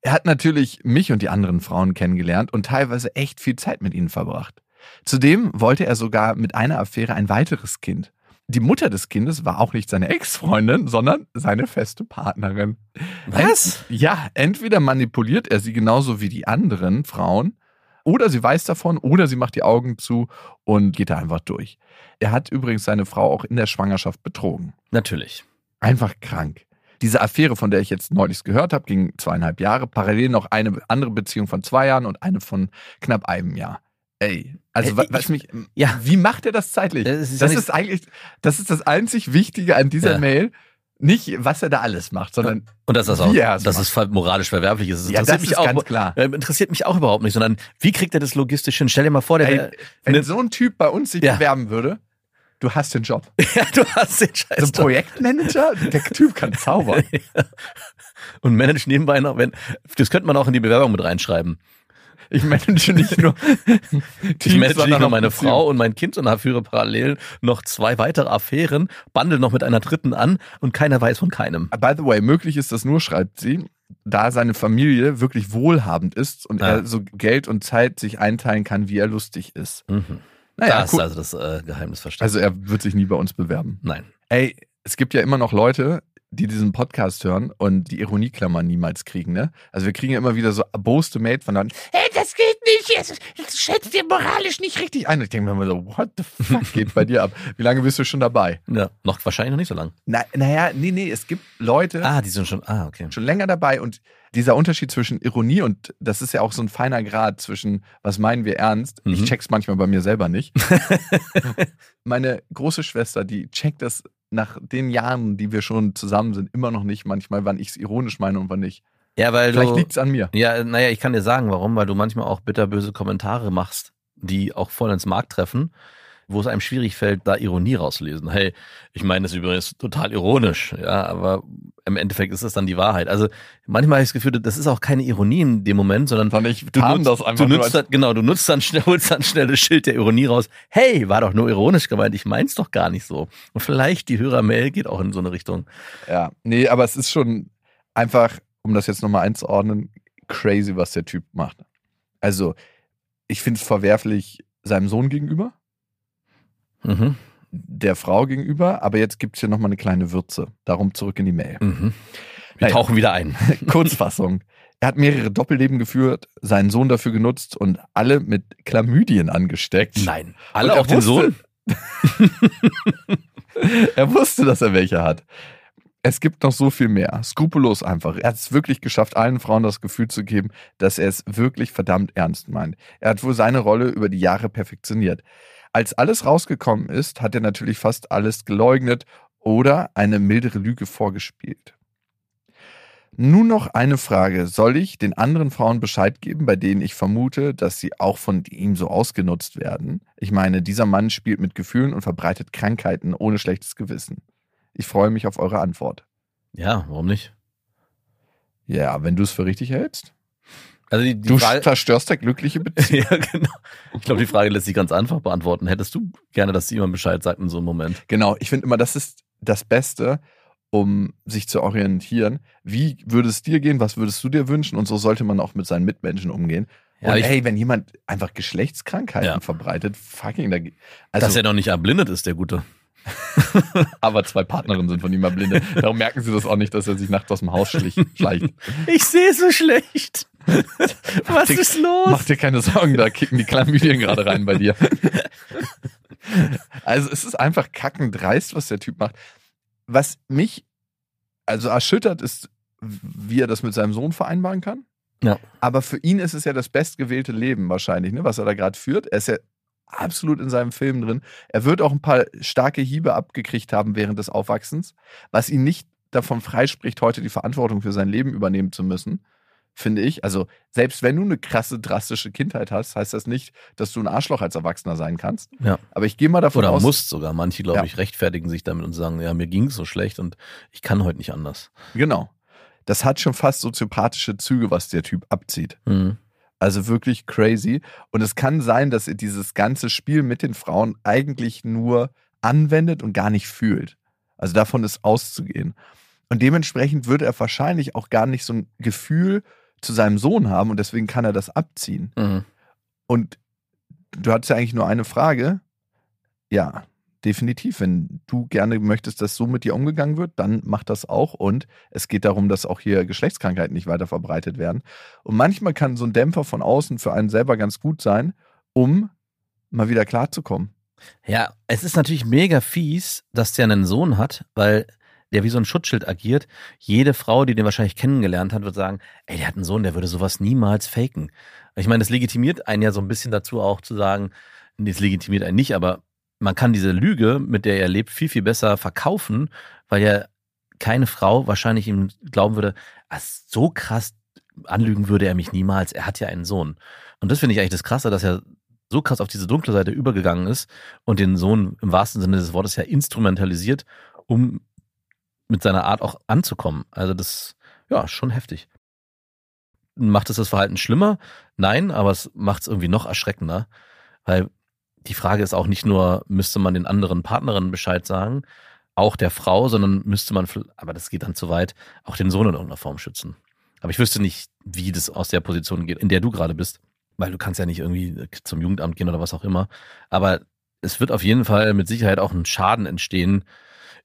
Er hat natürlich mich und die anderen Frauen kennengelernt und teilweise echt viel Zeit mit ihnen verbracht. Zudem wollte er sogar mit einer Affäre ein weiteres Kind. Die Mutter des Kindes war auch nicht seine Ex-Freundin, sondern seine feste Partnerin. Was? Ja, entweder manipuliert er sie genauso wie die anderen Frauen, oder sie weiß davon, oder sie macht die Augen zu und geht da einfach durch. Er hat übrigens seine Frau auch in der Schwangerschaft betrogen. Natürlich. Einfach krank. Diese Affäre, von der ich jetzt neulich gehört habe, ging zweieinhalb Jahre. Parallel noch eine andere Beziehung von zwei Jahren und eine von knapp einem Jahr. Ey, also wa- ich- was mich, ja. wie macht er das zeitlich? Das ist das ist eigentlich, das ist das einzig Wichtige an dieser Ja. Mail. Nicht, was er da alles macht, sondern Und dass das Wie auch, es dass macht. es ver- moralisch verwerflich ist. Das ja, interessiert das mich ist auch, ganz klar. äh, interessiert mich auch überhaupt nicht, sondern wie kriegt er das logistisch hin? Stell dir mal vor, der Ey, wär, wenn ne- so ein Typ bei uns sich Ja. bewerben würde, du hast den Job. ja, du hast den Scheiß. So Projektmanager, der Typ kann zaubern. Und manage nebenbei noch, wenn, das könnte man auch in die Bewerbung mit reinschreiben. Ich manage nicht nur Ich Teams, manage nicht nur meine. Frau und mein Kind, sondern führe parallel noch zwei weitere Affären, bandel noch mit einer dritten an und keiner weiß von keinem. By the way, möglich ist das nur, schreibt sie, da seine Familie wirklich wohlhabend ist und Ja. er so Geld und Zeit sich einteilen kann, wie er lustig ist. Mhm. Naja, das cool. ist also das äh, Geheimnis versteckt. Also er wird sich nie bei uns bewerben. Nein. Ey, es gibt ja immer noch Leute, die diesen Podcast hören und die Ironieklammer niemals kriegen, ne? Also wir kriegen ja immer wieder so erboste Mail von dann, hey, das geht nicht, das, das schätzt dir moralisch nicht richtig ein. Und ich denke mir immer so, what the fuck geht bei dir ab? Wie lange bist du schon dabei? Ja, noch wahrscheinlich noch nicht so lang. Na, naja, nee, nee, es gibt Leute, Ah, die sind schon. Ah, okay. schon länger dabei und dieser Unterschied zwischen Ironie und das ist ja auch so ein feiner Grad zwischen was meinen wir ernst. Ich Mhm. check's manchmal bei mir selber nicht. Meine große Schwester, die checkt das nach den Jahren, die wir schon zusammen sind, immer noch nicht manchmal, wann ich es ironisch meine und wann nicht. Ja, weil Vielleicht du. liegt's an mir. Ja, naja, ich kann dir sagen, warum, weil du manchmal auch bitterböse Kommentare machst, die auch voll ins Markt treffen, wo es einem schwierig fällt, da Ironie rauszulesen. Hey, ich meine das ist übrigens total ironisch, ja, aber im Endeffekt ist es dann die Wahrheit. Also manchmal habe ich das Gefühl, das ist auch keine Ironie in dem Moment, sondern ich du nutzt, das einfach du nutzt dann, genau, du nutzt dann schnell, holst dann schnell das Schild der Ironie raus. Hey, war doch nur ironisch gemeint, ich mein's doch gar nicht so. Und vielleicht die Hörermail geht auch in so eine Richtung. Ja, nee, aber es ist schon einfach, um das jetzt nochmal einzuordnen, crazy, was der Typ macht. Also, ich finde es verwerflich seinem Sohn gegenüber. Mhm. der Frau gegenüber, aber jetzt gibt es hier nochmal eine kleine Würze. Darum zurück in die Mail. Mhm. Wir Naja. tauchen wieder ein. Kurzfassung. Er hat mehrere Doppelleben geführt, seinen Sohn dafür genutzt und alle mit Chlamydien angesteckt. Nein. Alle er auf den Sohn? wusste- er wusste, dass er welche hat. Es gibt noch so viel mehr. Skrupellos einfach. Er hat es wirklich geschafft, allen Frauen das Gefühl zu geben, dass er es wirklich verdammt ernst meint. Er hat wohl seine Rolle über die Jahre perfektioniert. Als alles rausgekommen ist, hat er natürlich fast alles geleugnet oder eine mildere Lüge vorgespielt. Nun noch eine Frage. Soll ich den anderen Frauen Bescheid geben, bei denen ich vermute, dass sie auch von ihm so ausgenutzt werden? Ich meine, dieser Mann spielt mit Gefühlen und verbreitet Krankheiten ohne schlechtes Gewissen. Ich freue mich auf eure Antwort. Ja, warum nicht? Ja, wenn du es für richtig hältst. Also die, die Du Frage, zerstörst der glückliche Beziehung. ja, genau. Ich glaube, die Frage lässt sich ganz einfach beantworten. Hättest du gerne, dass jemand Bescheid sagt in so einem Moment? Genau, ich finde immer, das ist das Beste, um sich zu orientieren. Wie würde es dir gehen? Was würdest du dir wünschen? Und so sollte man auch mit seinen Mitmenschen umgehen. Ja, und ich- ey, wenn jemand einfach Geschlechtskrankheiten Ja. verbreitet, fucking, da, also, Dass er noch nicht erblindet ist, der Gute. aber zwei Partnerinnen sind von ihm erblindet. Darum merken sie das auch nicht, dass er sich nachts aus dem Haus schlich, schleicht. Ich sehe so schlecht. Was dir- ist los? Mach dir keine Sorgen, da kicken die Chlamydien gerade rein bei dir. Also es ist einfach kackend dreist, was der Typ macht. Was mich also erschüttert ist, wie er das mit seinem Sohn vereinbaren kann. Ja. Aber für ihn ist es ja das bestgewählte Leben wahrscheinlich, ne, was er da gerade führt. Er ist ja absolut in seinem Film drin. Er wird auch ein paar starke Hiebe abgekriegt haben während des Aufwachsens, was ihn nicht davon freispricht, heute die Verantwortung für sein Leben übernehmen zu müssen, finde ich. Also selbst wenn du eine krasse, drastische Kindheit hast, heißt das nicht, dass du ein Arschloch als Erwachsener sein kannst. Ja. Aber ich gehe mal davon Oder aus, musst sogar. Manche, glaube Ja. ich, rechtfertigen sich damit und sagen, ja, mir ging es so schlecht und ich kann heute nicht anders. genau. Das hat schon fast soziopathische Züge, was der Typ abzieht. Mhm. Also wirklich crazy. Und es kann sein, dass er dieses ganze Spiel mit den Frauen eigentlich nur anwendet und gar nicht fühlt. Also davon ist auszugehen. Und dementsprechend würde er wahrscheinlich auch gar nicht so ein Gefühl zu seinem Sohn haben und deswegen kann er das abziehen. Mhm. Und du hattest ja eigentlich nur eine Frage. Ja, definitiv. Wenn du gerne möchtest, dass so mit dir umgegangen wird, dann mach das auch. Und es geht darum, dass auch hier Geschlechtskrankheiten nicht weiter verbreitet werden. Und manchmal kann so ein Dämpfer von außen für einen selber ganz gut sein, um mal wieder klarzukommen. Ja, es ist natürlich mega fies, dass der einen Sohn hat, weil der wie so ein Schutzschild agiert. Jede Frau, die den wahrscheinlich kennengelernt hat, wird sagen, ey, der hat einen Sohn, der würde sowas niemals faken. Ich meine, das legitimiert einen ja so ein bisschen dazu auch zu sagen, das legitimiert einen nicht, aber man kann diese Lüge, mit der er lebt, viel, viel besser verkaufen, weil ja keine Frau wahrscheinlich ihm glauben würde, ah, so krass anlügen würde er mich niemals, er hat ja einen Sohn. Und das finde ich eigentlich das Krasse, dass er so krass auf diese dunkle Seite übergegangen ist und den Sohn im wahrsten Sinne des Wortes ja instrumentalisiert, um mit seiner Art auch anzukommen. Also das, ja, schon heftig. Macht es das Verhalten schlimmer? Nein, aber es macht es irgendwie noch erschreckender, weil die Frage ist auch nicht nur, müsste man den anderen Partnerinnen Bescheid sagen, auch der Frau, sondern müsste man, aber das geht dann zu weit, auch den Sohn in irgendeiner Form schützen. Aber ich wüsste nicht, wie das aus der Position geht, in der du gerade bist, weil du kannst ja nicht irgendwie zum Jugendamt gehen oder was auch immer. Aber es wird auf jeden Fall mit Sicherheit auch ein Schaden entstehen,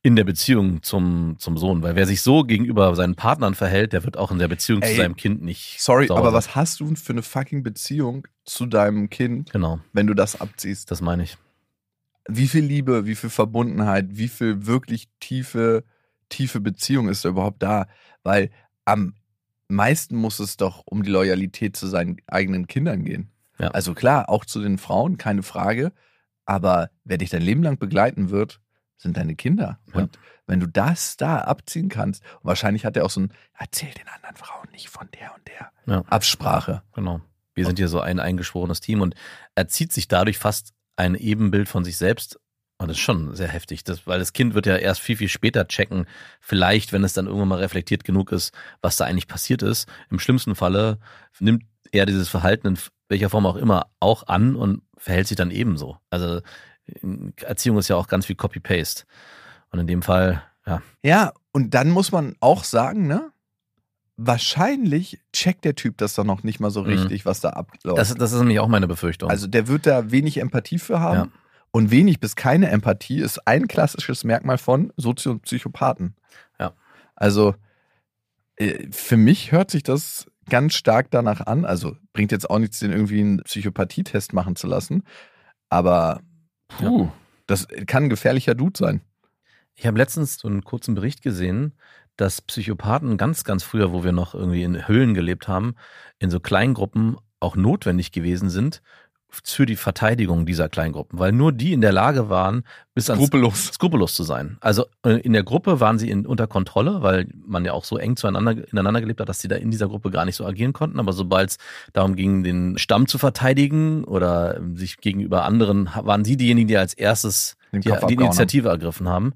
in der Beziehung zum, zum Sohn. Weil wer sich so gegenüber seinen Partnern verhält, der wird auch in der Beziehung Ey, zu seinem Kind nicht. Sorry, aber sein. was hast du für eine fucking Beziehung zu deinem Kind, Genau, wenn du das abziehst? das meine ich. Wie viel Liebe, wie viel Verbundenheit, wie viel wirklich tiefe, tiefe Beziehung ist da überhaupt da? Weil am meisten muss es doch um die Loyalität zu seinen eigenen Kindern gehen. Ja. Also klar, auch zu den Frauen, keine Frage. Aber wer dich dein Leben lang begleiten wird, sind deine Kinder. Ja. Und wenn du das da abziehen kannst, wahrscheinlich hat er auch so ein, erzähl den anderen Frauen nicht von der und der Ja. Absprache. Genau. Wir sind hier so ein eingeschworenes Team und er zieht sich dadurch fast ein Ebenbild von sich selbst. Und das ist schon sehr heftig, das, weil das Kind wird ja erst viel, viel später checken, vielleicht, wenn es dann irgendwann mal reflektiert genug ist, was da eigentlich passiert ist. Im schlimmsten Falle nimmt er dieses Verhalten in welcher Form auch immer auch an und verhält sich dann ebenso. Also Erziehung ist ja auch ganz viel Copy-Paste. Und in dem Fall, ja, Ja, und dann muss man auch sagen, ne? Wahrscheinlich checkt der Typ das dann noch nicht mal so Mhm. richtig, was da abläuft. das, das ist nämlich auch meine Befürchtung. also der wird da wenig Empathie für haben. Ja. Und wenig bis keine Empathie ist ein klassisches Merkmal von Sozio- und Psychopathen. Ja. Also äh, für mich hört sich das ganz stark danach an. Also bringt jetzt auch nichts, den irgendwie einen Psychopathietest machen zu lassen. Aber puh, das kann ein gefährlicher Dude sein. Ich habe letztens so einen kurzen Bericht gesehen, dass Psychopathen ganz, ganz früher, wo wir noch irgendwie in Höhlen gelebt haben, in so Kleingruppen auch notwendig gewesen sind für die Verteidigung dieser Kleingruppen, weil nur die in der Lage waren, bis ans Skrupellos. skrupellos zu sein. Also äh, in der Gruppe waren sie in, unter Kontrolle, weil man ja auch so eng zueinander ineinander gelebt hat, dass sie da in dieser Gruppe gar nicht so agieren konnten. Aber sobald es darum ging, den Stamm zu verteidigen oder ähm, sich gegenüber anderen, waren sie diejenigen, die als erstes die, die. Initiative ergriffen haben.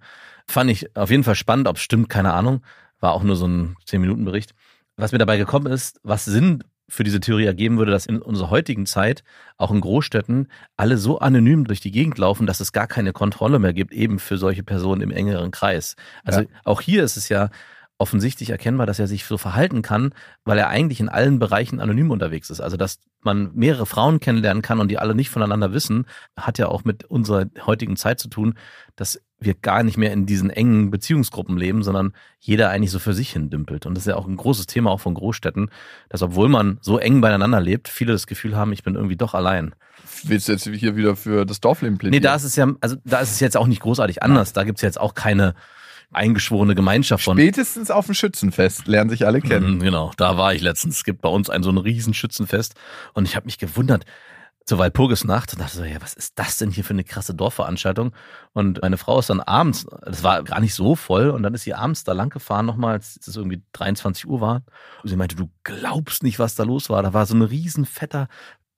Fand ich auf jeden Fall spannend, ob es stimmt, keine Ahnung. War auch nur so ein 10-Minuten-Bericht. Was mir dabei gekommen ist, was Sinn für diese Theorie ergeben würde, dass in unserer heutigen Zeit auch in Großstädten alle so anonym durch die Gegend laufen, dass es gar keine Kontrolle mehr gibt, eben für solche Personen im engeren Kreis. Also Ja. auch hier ist es ja offensichtlich erkennbar, dass er sich so verhalten kann, weil er eigentlich in allen Bereichen anonym unterwegs ist. Also dass man mehrere Frauen kennenlernen kann und die alle nicht voneinander wissen, hat ja auch mit unserer heutigen Zeit zu tun, dass wir gar nicht mehr in diesen engen Beziehungsgruppen leben, sondern jeder eigentlich so für sich hin dümpelt. Und das ist ja auch ein großes Thema auch von Großstädten, dass obwohl man so eng beieinander lebt, viele das Gefühl haben, ich bin irgendwie doch allein. Willst du jetzt hier wieder für das Dorfleben Nee, plädieren? da ist es ja, also da ist es jetzt auch nicht großartig anders. Da gibt's jetzt auch keine eingeschworene Gemeinschaft von. Spätestens auf dem Schützenfest lernen sich alle kennen. Mhm, Genau, da war ich letztens. Es gibt bei uns ein so ein riesen Schützenfest und ich habe mich gewundert, zur Walpurgisnacht und dachte so, ja, was ist das denn hier für eine krasse Dorfveranstaltung? Und meine Frau ist dann abends, das war gar nicht so voll, und dann ist sie abends da lang gefahren nochmal, als es irgendwie 23 Uhr war. Und sie meinte, du glaubst nicht, was da los war. Da war so ein riesen fetter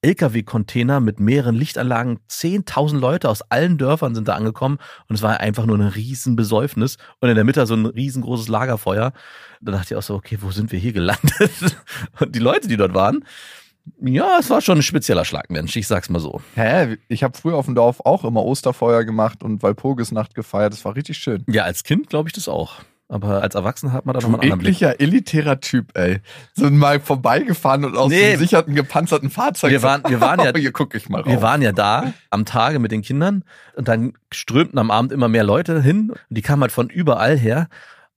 LKW-Container mit mehreren Lichtanlagen. 10.000 Leute aus allen Dörfern sind da angekommen und es war einfach nur ein riesen Besäufnis und in der Mitte so ein riesengroßes Lagerfeuer. Da dachte ich auch so, okay, wo sind wir hier gelandet? Und die Leute, die dort waren, ja, es war schon ein spezieller Schlagmensch, ich sag's mal so. Hä? Ich habe früher auf dem Dorf auch immer Osterfeuer gemacht und Walpurgisnacht gefeiert. Das war richtig schön. Ja, als Kind glaube ich das auch. Aber als Erwachsener hat man da nochmal einen anderen Blick. ekliger, elitärer Typ, ey. So mal vorbeigefahren und aus Nee. einem sicherten, gepanzerten Fahrzeug. Wir waren- wir waren ja- Hier guck ich mal rauf. Wir waren ja da am Tage mit den Kindern und dann strömten am Abend immer mehr Leute hin und die kamen halt von überall her.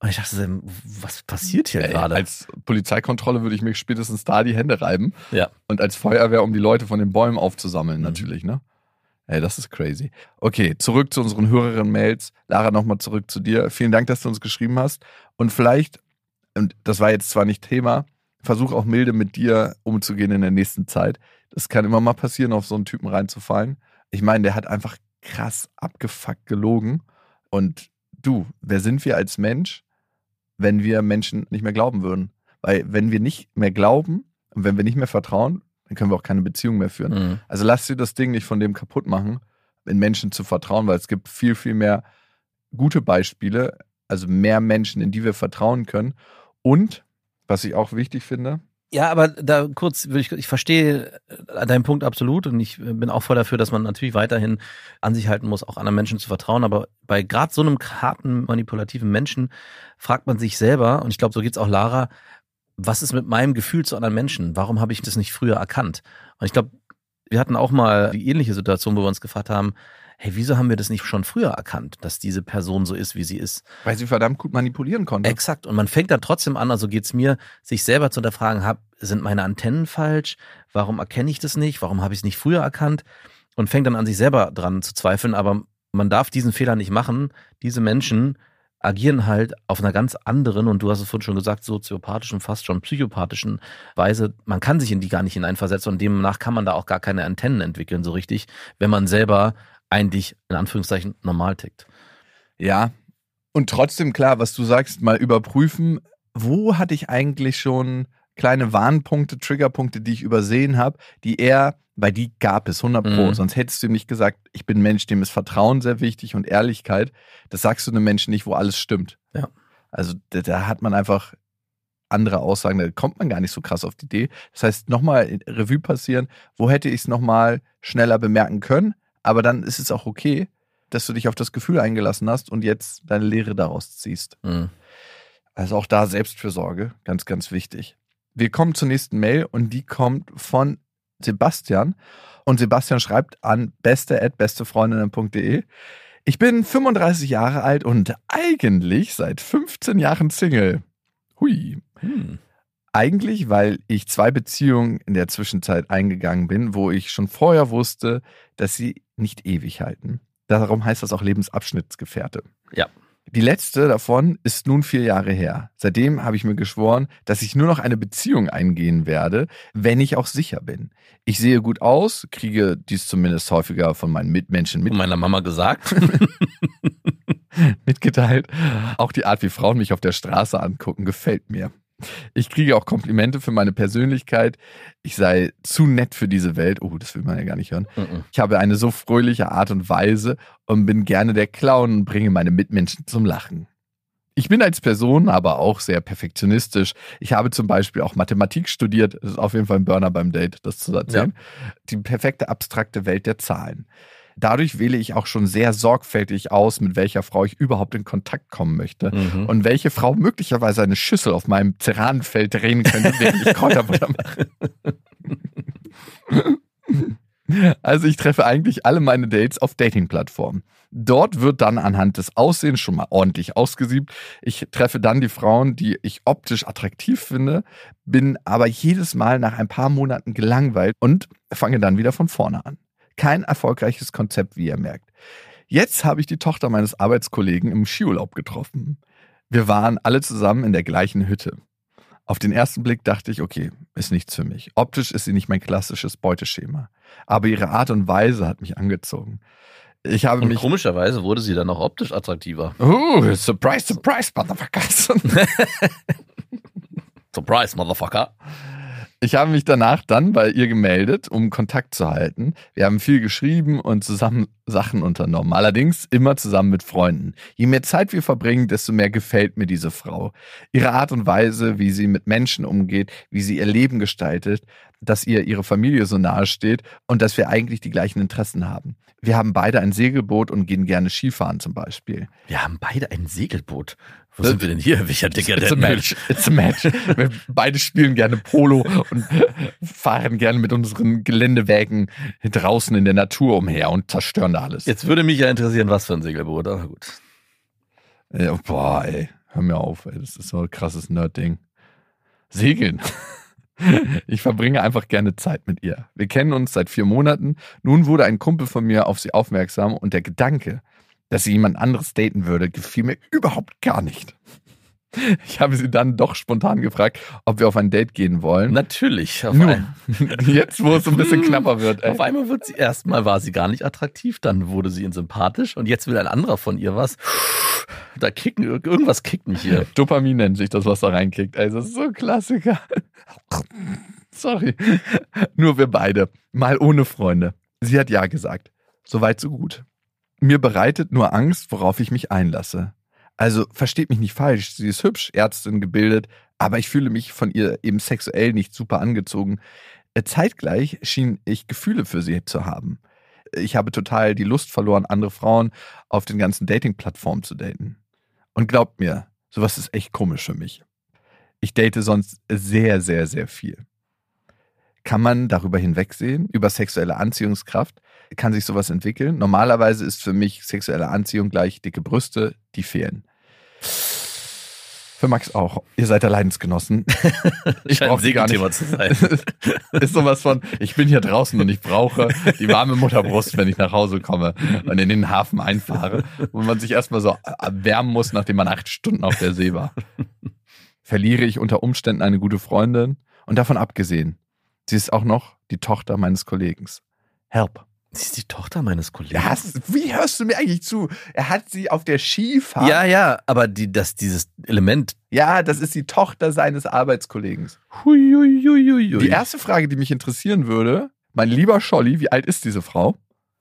Und ich dachte, was passiert hier Ey, gerade? als Polizeikontrolle würde ich mir spätestens da die Hände reiben. Ja. Und als Feuerwehr, um die Leute von den Bäumen aufzusammeln, Mhm. natürlich, ne? Ey, das ist crazy. Okay, zurück zu unseren Hörerinnen-Mails. Lara, nochmal zurück zu dir. Vielen Dank, dass du uns geschrieben hast. Und vielleicht, und das war jetzt zwar nicht Thema, versuch auch milde mit dir umzugehen in der nächsten Zeit. Das kann immer mal passieren, auf so einen Typen reinzufallen. Ich meine, der hat einfach krass abgefuckt gelogen. Und du, wer sind wir als Mensch, wenn wir Menschen nicht mehr glauben würden? Weil wenn wir nicht mehr glauben und wenn wir nicht mehr vertrauen, dann können wir auch keine Beziehung mehr führen. Mhm. Also lasst dir das Ding nicht von dem kaputt machen, in Menschen zu vertrauen, weil es gibt viel, viel mehr gute Beispiele, also mehr Menschen, in die wir vertrauen können. Und, was ich auch wichtig finde, Ja, aber da kurz, ich, ich verstehe äh, deinen Punkt absolut und ich bin auch voll dafür, dass man natürlich weiterhin an sich halten muss, auch anderen Menschen zu vertrauen. Aber bei gerade so einem harten, manipulativen Menschen fragt man sich selber, und ich glaube, so geht's auch Lara, was ist mit meinem Gefühl zu anderen Menschen? Warum habe ich das nicht früher erkannt? Und ich glaube, wir hatten auch mal die ähnliche Situation, wo wir uns gefragt haben, hey, wieso haben wir das nicht schon früher erkannt, dass diese Person so ist, wie sie ist? weil sie verdammt gut manipulieren konnte. Exakt. Und man fängt dann trotzdem an, also geht's mir, sich selber zu hinterfragen, hab, sind meine Antennen falsch? Warum erkenne ich das nicht? Warum habe ich es nicht früher erkannt? Und fängt dann an, sich selber dran zu zweifeln. Aber man darf diesen Fehler nicht machen. Diese Menschen agieren halt auf einer ganz anderen, und du hast es vorhin schon gesagt, soziopathischen, fast schon psychopathischen Weise. Man kann sich in die gar nicht hineinversetzen und demnach kann man da auch gar keine Antennen entwickeln, so richtig, wenn man selber eigentlich in Anführungszeichen normal tickt. Ja. Und trotzdem, klar, was du sagst, mal überprüfen, wo hatte ich eigentlich schon kleine Warnpunkte, Triggerpunkte, die ich übersehen habe, die er, weil die gab es 100 Pro. Mhm. Sonst hättest du ihm nicht gesagt, ich bin ein Mensch, dem ist Vertrauen sehr wichtig und Ehrlichkeit. Das sagst du einem Menschen nicht, wo alles stimmt. Ja. Also da, da hat man einfach andere Aussagen, da kommt man gar nicht so krass auf die Idee. Das heißt, nochmal Revue passieren, wo hätte ich es nochmal schneller bemerken können, aber dann ist es auch okay, dass du dich auf das Gefühl eingelassen hast und jetzt deine Lehre daraus ziehst. Mhm. Also auch da Selbstfürsorge, ganz, ganz wichtig. Wir kommen zur nächsten Mail und die kommt von Sebastian. Und Sebastian schreibt an beste.bestefreundinnen.de. Ich bin 35 Jahre alt und eigentlich seit 15 Jahren Single. Hui. Hm. Eigentlich, weil ich zwei Beziehungen in der Zwischenzeit eingegangen bin, wo ich schon vorher wusste, dass sie nicht ewig halten. Darum heißt das auch Lebensabschnittsgefährte. Ja. Die letzte davon ist nun vier Jahre her. Seitdem habe ich mir geschworen, dass ich nur noch eine Beziehung eingehen werde, wenn ich auch sicher bin. Ich sehe gut aus, kriege dies zumindest häufiger von meinen Mitmenschen mit Von meiner Mama gesagt. mitgeteilt. Auch die Art, wie Frauen mich auf der Straße angucken, gefällt mir. Ich kriege auch Komplimente für meine Persönlichkeit. Ich sei zu nett für diese Welt. Oh, das will man ja gar nicht hören. Mhm. Ich habe eine so fröhliche Art und Weise und bin gerne der Clown und bringe meine Mitmenschen zum Lachen. Ich bin als Person aber auch sehr perfektionistisch. Ich habe zum Beispiel auch Mathematik studiert. Das ist auf jeden Fall ein Burner beim Date, das zu erzählen. Die perfekte abstrakte Welt der Zahlen. Dadurch wähle ich auch schon sehr sorgfältig aus, mit welcher Frau ich überhaupt in Kontakt kommen möchte. Mhm. Und welche Frau möglicherweise eine Schüssel auf meinem Ceranenfeld drehen könnte, während ich Kräuterbutter mache. Also ich treffe eigentlich alle meine Dates auf Dating-Plattformen. Dort wird dann anhand des Aussehens schon mal ordentlich ausgesiebt. Ich treffe dann die Frauen, die ich optisch attraktiv finde, bin aber jedes Mal nach ein paar Monaten gelangweilt und fange dann wieder von vorne an. Kein erfolgreiches Konzept, wie ihr merkt. Jetzt habe ich die Tochter meines Arbeitskollegen im Skiurlaub getroffen. Wir waren alle zusammen in der gleichen Hütte. Auf den ersten Blick dachte ich, okay, ist nichts für mich. Optisch ist sie nicht mein klassisches Beuteschema. Aber ihre Art und Weise hat mich angezogen. Ich habe Und mich. komischerweise wurde sie dann auch optisch attraktiver. Uh, surprise, surprise, motherfuckers. Surprise, Motherfucker. Ich habe mich danach dann bei ihr gemeldet, um Kontakt zu halten. Wir haben viel geschrieben und zusammen Sachen unternommen. Allerdings immer zusammen mit Freunden. Je mehr Zeit wir verbringen, desto mehr gefällt mir diese Frau. Ihre Art und Weise, wie sie mit Menschen umgeht, wie sie ihr Leben gestaltet, dass ihr ihre Familie so nahe steht und dass wir eigentlich die gleichen Interessen haben. Wir haben beide ein Segelboot und gehen gerne Skifahren zum Beispiel. Wir haben beide ein Segelboot. Wo sind wir denn hier? Welcher Dicker It's a match. It's a match. Wir beide spielen gerne Polo und fahren gerne mit unseren Geländewägen draußen in der Natur umher und zerstören da alles. Jetzt würde mich ja interessieren, was für ein Segelboot. Aber gut. Ja, boah, ey, hör mir auf, ey. Das ist so ein krasses Nerd-Ding. Segeln. Ich verbringe einfach gerne Zeit mit ihr. Wir kennen uns seit vier Monaten. Nun wurde ein Kumpel von mir auf sie aufmerksam und der Gedanke, dass sie jemand anderes daten würde, gefiel mir überhaupt gar nicht. Ich habe sie dann doch spontan gefragt, ob wir auf ein Date gehen wollen. Natürlich. Auf, ein, jetzt, wo es so ein bisschen knapper wird. Ey. auf einmal wird sie erstmal war sie gar nicht attraktiv, dann wurde sie ihnen sympathisch und jetzt will ein anderer von ihr was. Da kicken, irgendwas kickt mich hier. Dopamin nennt sich das, was da reinkickt. Also, das ist so ein Klassiker. Sorry. Nur wir beide. Mal ohne Freunde. Sie hat ja gesagt. Soweit, so gut. Mir bereitet nur Angst, worauf ich mich einlasse. Also versteht mich nicht falsch, sie ist hübsch, Ärztin, gebildet, aber ich fühle mich von ihr eben sexuell nicht super angezogen. Äh, Zeitgleich schien ich Gefühle für sie zu haben. Ich habe total die Lust verloren, andere Frauen auf den ganzen Dating-Plattformen zu daten. Und glaubt mir, sowas ist echt komisch für mich. Ich date sonst sehr, sehr, sehr viel. Kann man darüber hinwegsehen, über sexuelle Anziehungskraft? Kann sich sowas entwickeln? Normalerweise ist für mich sexuelle Anziehung gleich dicke Brüste, die fehlen. Für Max auch. Ihr seid der Leidensgenossen. Ich brauche die gar nicht. Zu sein. ist sowas von, ich bin hier draußen und ich brauche die warme Mutterbrust, wenn ich nach Hause komme und in den Hafen einfahre, wo man sich erstmal so erwärmen muss, nachdem man acht Stunden auf der See war. Verliere ich unter Umständen eine gute Freundin und davon abgesehen, sie ist auch noch die Tochter meines Kollegen. Help. Sie ist die Tochter meines Kollegen. Hast- wie hörst du mir eigentlich zu? Er hat sie auf der Skifahrt. ja, ja, aber die, das, dieses Element. ja, das ist die Tochter seines Arbeitskollegen. Huiuiuiui. Die erste Frage, die mich interessieren würde, mein lieber Scholli, wie alt ist diese Frau?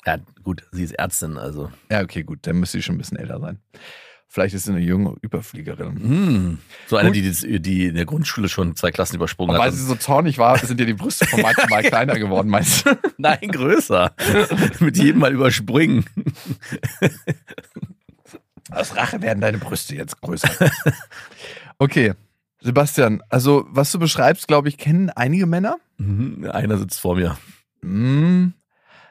Ja, gut, sie ist Ärztin, also. Ja, okay, gut, dann müsste sie schon ein bisschen älter sein. Vielleicht ist sie eine junge Überfliegerin. Hm. So eine, die, die in der Grundschule schon zwei Klassen übersprungen weil hat. sie so zornig war, sind dir die Brüste von Max mal kleiner geworden, meinst du? Nein, größer. Mit jedem Mal überspringen. Aus Rache werden deine Brüste jetzt größer. Okay, Sebastian, also was du beschreibst, glaube ich, kennen einige Männer. Mhm, Einer sitzt vor mir. Hm,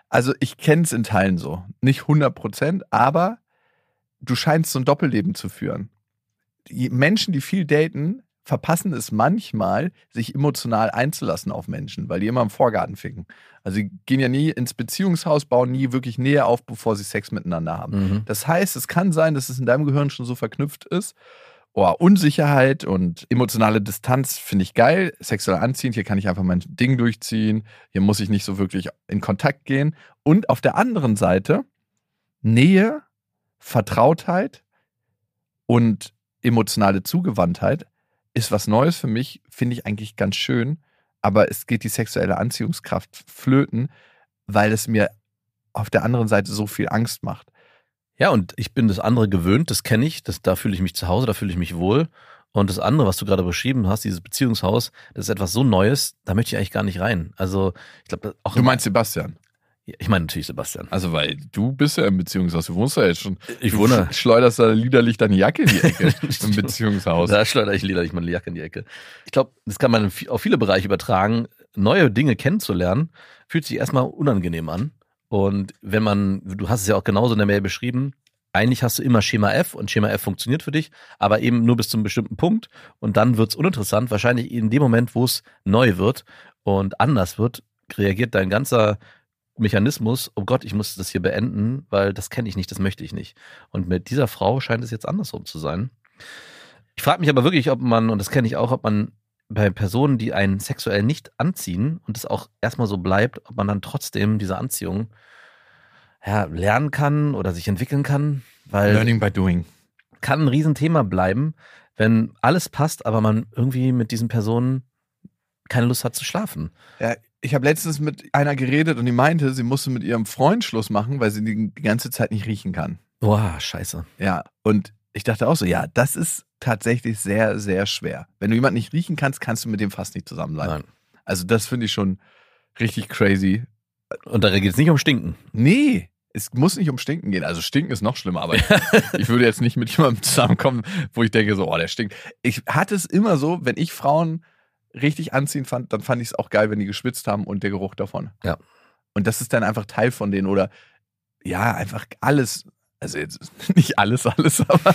Also ich kenne es in Teilen so. Nicht 100 Prozent, aber du scheinst so ein Doppelleben zu führen. Die Menschen, die viel daten, verpassen es manchmal, sich emotional einzulassen auf Menschen, weil die immer im Vorgarten ficken. Also sie gehen ja nie ins Beziehungshaus, bauen nie wirklich Nähe auf, bevor sie Sex miteinander haben. Mhm. Das heißt, es kann sein, dass es in deinem Gehirn schon so verknüpft ist. Oh, Unsicherheit und emotionale Distanz finde ich geil. Sexuell anziehend, hier kann ich einfach mein Ding durchziehen. Hier muss ich nicht so wirklich in Kontakt gehen. Und auf der anderen Seite Nähe, Vertrautheit und emotionale Zugewandtheit ist was Neues für mich, finde ich eigentlich ganz schön. Aber es geht die sexuelle Anziehungskraft flöten, weil es mir auf der anderen Seite so viel Angst macht. Ja, und ich bin das andere gewöhnt, das kenne ich, das, da fühle ich mich zu Hause, da fühle ich mich wohl. Und das andere, was du gerade beschrieben hast, dieses Beziehungshaus, das ist etwas so Neues, da möchte ich eigentlich gar nicht rein. Also, ich glaube, auch. Du meinst Sebastian? Ich meine natürlich Sebastian. Also, weil du bist ja im Beziehungshaus, du wohnst ja jetzt schon. Ich du wohne. sch- schleuderst da liederlich deine Jacke in die Ecke im Beziehungshaus. Da schleudere ich liederlich meine Jacke in die Ecke. Ich glaube, das kann man auf viele Bereiche übertragen. Neue Dinge kennenzulernen, fühlt sich erstmal unangenehm an. Und wenn man, du hast es ja auch genauso in der Mail beschrieben, eigentlich hast du immer Schema F und Schema F funktioniert für dich, aber eben nur bis zu einem bestimmten Punkt und dann wird's uninteressant. Wahrscheinlich in dem Moment, wo es neu wird und anders wird, reagiert dein ganzer Mechanismus, oh Gott, ich muss das hier beenden, weil das kenne ich nicht, das möchte ich nicht. Und mit dieser Frau scheint es jetzt andersrum zu sein. Ich frage mich aber wirklich, ob man, und das kenne ich auch, ob man bei Personen, die einen sexuell nicht anziehen und es auch erstmal so bleibt, ob man dann trotzdem diese Anziehung ja, lernen kann oder sich entwickeln kann, weil Learning by doing. kann ein Riesenthema bleiben, wenn alles passt, aber man irgendwie mit diesen Personen keine Lust hat zu schlafen. Ja, ich habe letztens mit einer geredet und die meinte, sie musste mit ihrem Freund Schluss machen, weil sie die ganze Zeit nicht riechen kann. Boah, scheiße. Ja, und ich dachte auch so, ja, das ist tatsächlich sehr, sehr schwer. Wenn du jemanden nicht riechen kannst, kannst du mit dem fast nicht zusammen bleiben. Nein. Also das finde ich schon richtig crazy. Und da geht es nicht um Stinken. Nee, es muss nicht um Stinken gehen. Also Stinken ist noch schlimmer, aber ich, ich würde jetzt nicht mit jemandem zusammenkommen, wo ich denke so, oh, der stinkt. Ich hatte es immer so, wenn ich Frauen richtig anziehen fand, dann fand ich es auch geil, wenn die geschwitzt haben und der Geruch davon. Ja. Und das ist dann einfach Teil von denen oder ja, einfach alles. Also jetzt nicht alles, alles, aber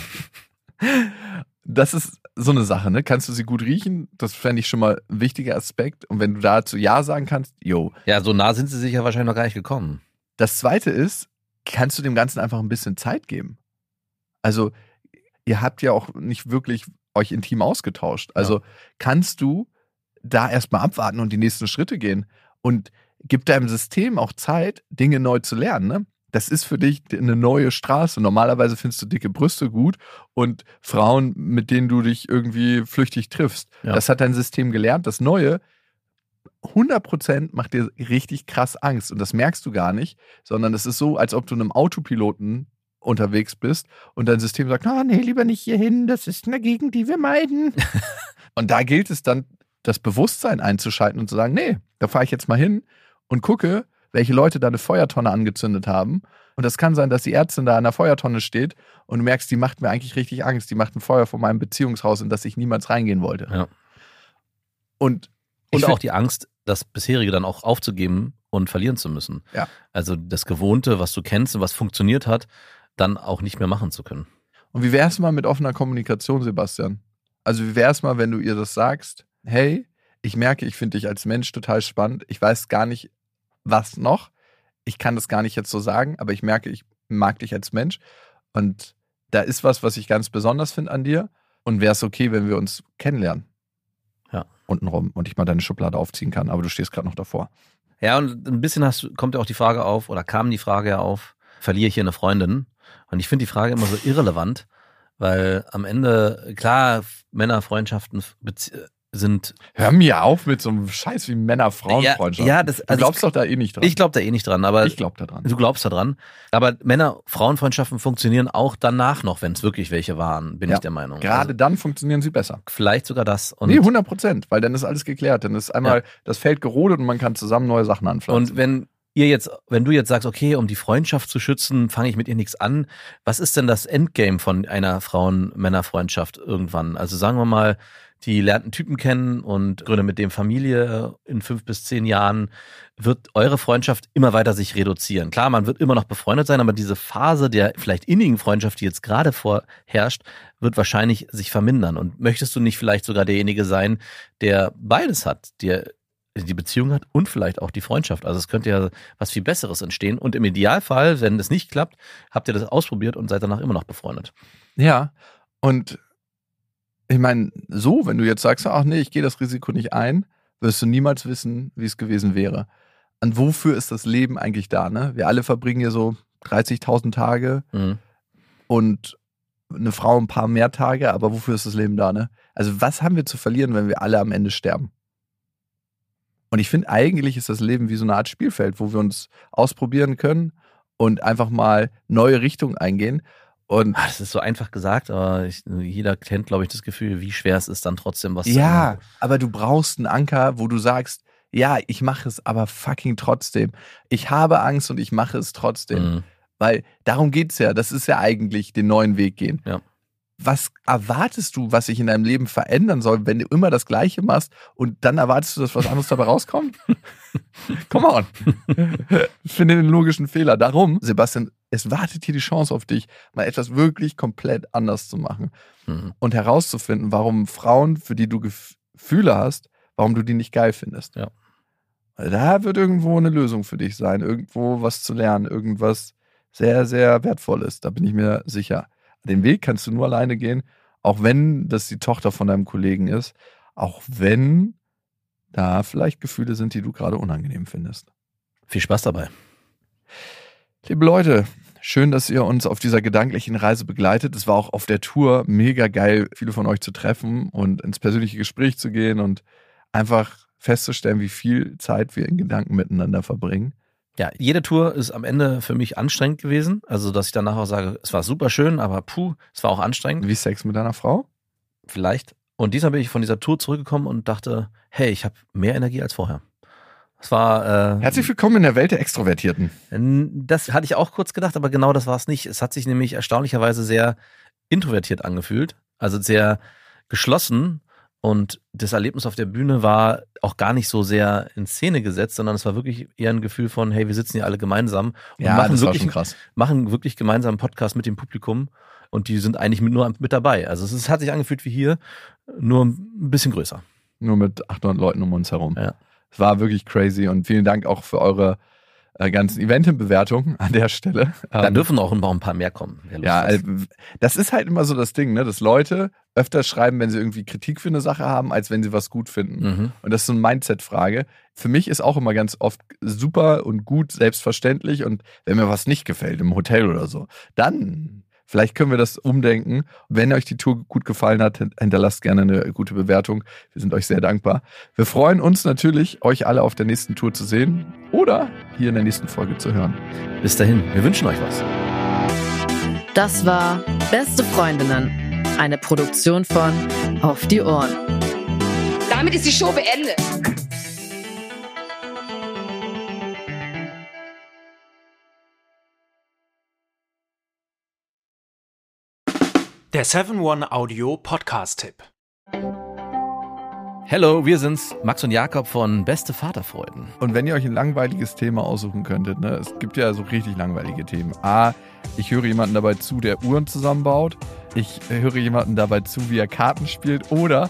das ist so eine Sache, ne? Kannst du sie gut riechen? Das fände ich schon mal ein wichtiger Aspekt. Und wenn du dazu Ja sagen kannst, yo, Ja, so nah sind sie sich ja wahrscheinlich noch gar nicht gekommen. das zweite ist, kannst du dem Ganzen einfach ein bisschen Zeit geben. Also, ihr habt ja auch nicht wirklich euch intim ausgetauscht. Also, kannst du da erstmal abwarten und die nächsten Schritte gehen und gib deinem System auch Zeit, Dinge neu zu lernen. Ne? Das ist für dich eine neue Straße. Normalerweise findest du dicke Brüste gut und Frauen, mit denen du dich irgendwie flüchtig triffst. Ja. Das hat dein System gelernt. Das Neue 100% macht dir richtig krass Angst. Und das merkst du gar nicht, sondern es ist so, als ob du einem Autopiloten unterwegs bist und dein System sagt, ah, nee, lieber nicht hierhin, das ist eine Gegend, die wir meiden. und da gilt es dann, das Bewusstsein einzuschalten und zu sagen, nee, da fahre ich jetzt mal hin und gucke, welche Leute da eine Feuertonne angezündet haben. Und das kann sein, dass die Ärztin da an der Feuertonne steht und du merkst, die macht mir eigentlich richtig Angst. Die macht ein Feuer vor meinem Beziehungshaus, in das ich niemals reingehen wollte. Ja. Und, Und ich auch die Angst, das bisherige dann auch aufzugeben und verlieren zu müssen. Ja. Also das Gewohnte, was du kennst und was funktioniert hat, dann auch nicht mehr machen zu können. Und wie wär's mal mit offener Kommunikation, Sebastian? Also wie wär's mal, wenn du ihr das sagst? Hey, ich merke, ich finde dich als Mensch total spannend. Ich weiß gar nicht, was noch. Ich kann das gar nicht jetzt so sagen, aber ich merke, ich mag dich als Mensch. Und da ist was, was ich ganz besonders finde an dir. Und wäre es okay, wenn wir uns kennenlernen? Ja. Untenrum und ich mal deine Schublade aufziehen kann, aber du stehst gerade noch davor. Ja, und ein bisschen hast, kommt ja auch die Frage auf, oder kam die Frage ja auf, verliere ich hier eine Freundin? Und ich finde die Frage immer so irrelevant, weil am Ende, klar, Männerfreundschaften Bezie- sind. Hör mir auf mit so einem Scheiß wie Männer-Frauen-Freundschaft. Ja, ja, das, du also glaubst doch da eh nicht dran. Ich glaube da eh nicht dran, aber ich glaub da dran. du glaubst da dran. Aber Männer-Frauen-Freundschaften funktionieren auch danach noch, wenn es wirklich welche waren, bin Ja, ich der Meinung. Gerade Also, dann funktionieren sie besser. vielleicht sogar das. Und, nee, 100 Prozent, weil dann ist alles geklärt. Dann ist einmal das Feld gerodet und man kann zusammen neue Sachen anpflanzen. und wenn ihr jetzt, wenn du jetzt sagst, okay, um die Freundschaft zu schützen, fange ich mit ihr nichts an. Was ist denn das Endgame von einer Frauen-Männer-Freundschaft irgendwann? Also sagen wir mal, die lernt einen Typen kennen und gründet mit dem Familie in fünf bis zehn Jahren, wird eure Freundschaft immer weiter sich reduzieren. Klar, man wird immer noch befreundet sein, aber diese Phase der vielleicht innigen Freundschaft, die jetzt gerade vorherrscht, wird wahrscheinlich sich vermindern. Und möchtest du nicht vielleicht sogar derjenige sein, der beides hat, der die Beziehung hat und vielleicht auch die Freundschaft. Also es könnte ja was viel Besseres entstehen. Und im Idealfall, wenn es nicht klappt, habt ihr das ausprobiert und seid danach immer noch befreundet. ja, und ich meine, so, wenn du jetzt sagst, ach nee, ich gehe das Risiko nicht ein, wirst du niemals wissen, wie es gewesen wäre. Und wofür ist das Leben eigentlich da? Ne? Wir alle verbringen hier so 30.000 Tage Mhm. und eine Frau ein paar mehr Tage, aber wofür ist das Leben da? Ne? Also was haben wir zu verlieren, wenn wir alle am Ende sterben? Und ich finde, eigentlich ist das Leben wie so eine Art Spielfeld, wo wir uns ausprobieren können und einfach mal neue Richtungen eingehen. Und Ah, Das ist so einfach gesagt, aber ich, jeder kennt, glaube ich, das Gefühl, wie schwer es ist, dann trotzdem was zu ja, aber du brauchst einen Anker, wo du sagst, ja, ich mache es aber fucking trotzdem. Ich habe Angst und ich mache es trotzdem. Mhm. Weil darum geht's ja. Das ist ja eigentlich den neuen Weg gehen. Ja. Was erwartest du, was sich in deinem Leben verändern soll, wenn du immer das Gleiche machst und dann erwartest du, dass was anderes dabei rauskommt? Come on. Ich finde den logischen Fehler. Darum, Sebastian, es wartet hier die Chance auf dich, mal etwas wirklich komplett anders zu machen Mhm. und herauszufinden, warum Frauen, für die du Gef- Gefühle hast, warum du die nicht geil findest. Ja. Da wird irgendwo eine Lösung für dich sein, irgendwo was zu lernen, irgendwas sehr, sehr Wertvolles. Da bin ich mir sicher. Den Weg kannst du nur alleine gehen, auch wenn das die Tochter von deinem Kollegen ist, auch wenn da vielleicht Gefühle sind, die du gerade unangenehm findest. Viel Spaß dabei. Liebe Leute, schön, dass ihr uns auf dieser gedanklichen Reise begleitet. Es war auch auf der Tour mega geil, viele von euch zu treffen und ins persönliche Gespräch zu gehen und einfach festzustellen, wie viel Zeit wir in Gedanken miteinander verbringen. Ja, jede Tour ist am Ende für mich anstrengend gewesen. Also, dass ich danach auch sage, es war super schön, aber puh, es war auch anstrengend. Wie Sex mit deiner Frau? Vielleicht. Und diesmal bin ich von dieser Tour zurückgekommen und dachte, hey, ich habe mehr Energie als vorher. Es war. Äh, Herzlich willkommen in der Welt der Extrovertierten. Das hatte ich auch kurz gedacht, aber genau das war es nicht. Es hat sich nämlich erstaunlicherweise sehr introvertiert angefühlt, also sehr geschlossen. Und das Erlebnis auf der Bühne war auch gar nicht so sehr in Szene gesetzt, sondern es war wirklich eher ein Gefühl von, hey, wir sitzen hier alle gemeinsam und machen, wirklich, machen wirklich gemeinsam einen Podcast mit dem Publikum und die sind eigentlich mit, nur mit dabei. Also es ist, hat sich angefühlt wie hier, nur ein bisschen größer. Nur mit 800 Leuten um uns herum. Ja. Es war wirklich crazy und vielen Dank auch für eure äh, ganzen Event-Bewertungen an der Stelle. Da Ähm, dürfen auch noch ein paar mehr kommen. Ja, hat. äh, das ist halt immer so das Ding, ne? dass Leute öfter schreiben, wenn sie irgendwie Kritik für eine Sache haben, als wenn sie was gut finden. Mhm. Und das ist so eine Mindset-Frage. Für mich ist auch immer ganz oft super und gut, selbstverständlich. Und wenn mir was nicht gefällt im Hotel oder so, dann Vielleicht können wir das umdenken. Wenn euch die Tour gut gefallen hat, hinterlasst gerne eine gute Bewertung. Wir sind euch sehr dankbar. Wir freuen uns natürlich, euch alle auf der nächsten Tour zu sehen oder hier in der nächsten Folge zu hören. Bis dahin, wir wünschen euch was. Das war Beste Freundinnen, eine Produktion von Auf die Ohren. Damit ist die Show beendet. Der 7-One Audio Podcast-Tipp. Hello, wir sind's, Max und Jakob von Beste Vaterfreuden. Und wenn ihr euch ein langweiliges Thema aussuchen könntet, ne, es gibt ja so richtig langweilige Themen. A, ich höre jemanden dabei zu, der Uhren zusammenbaut. Ich höre jemanden dabei zu, wie er Karten spielt. Oder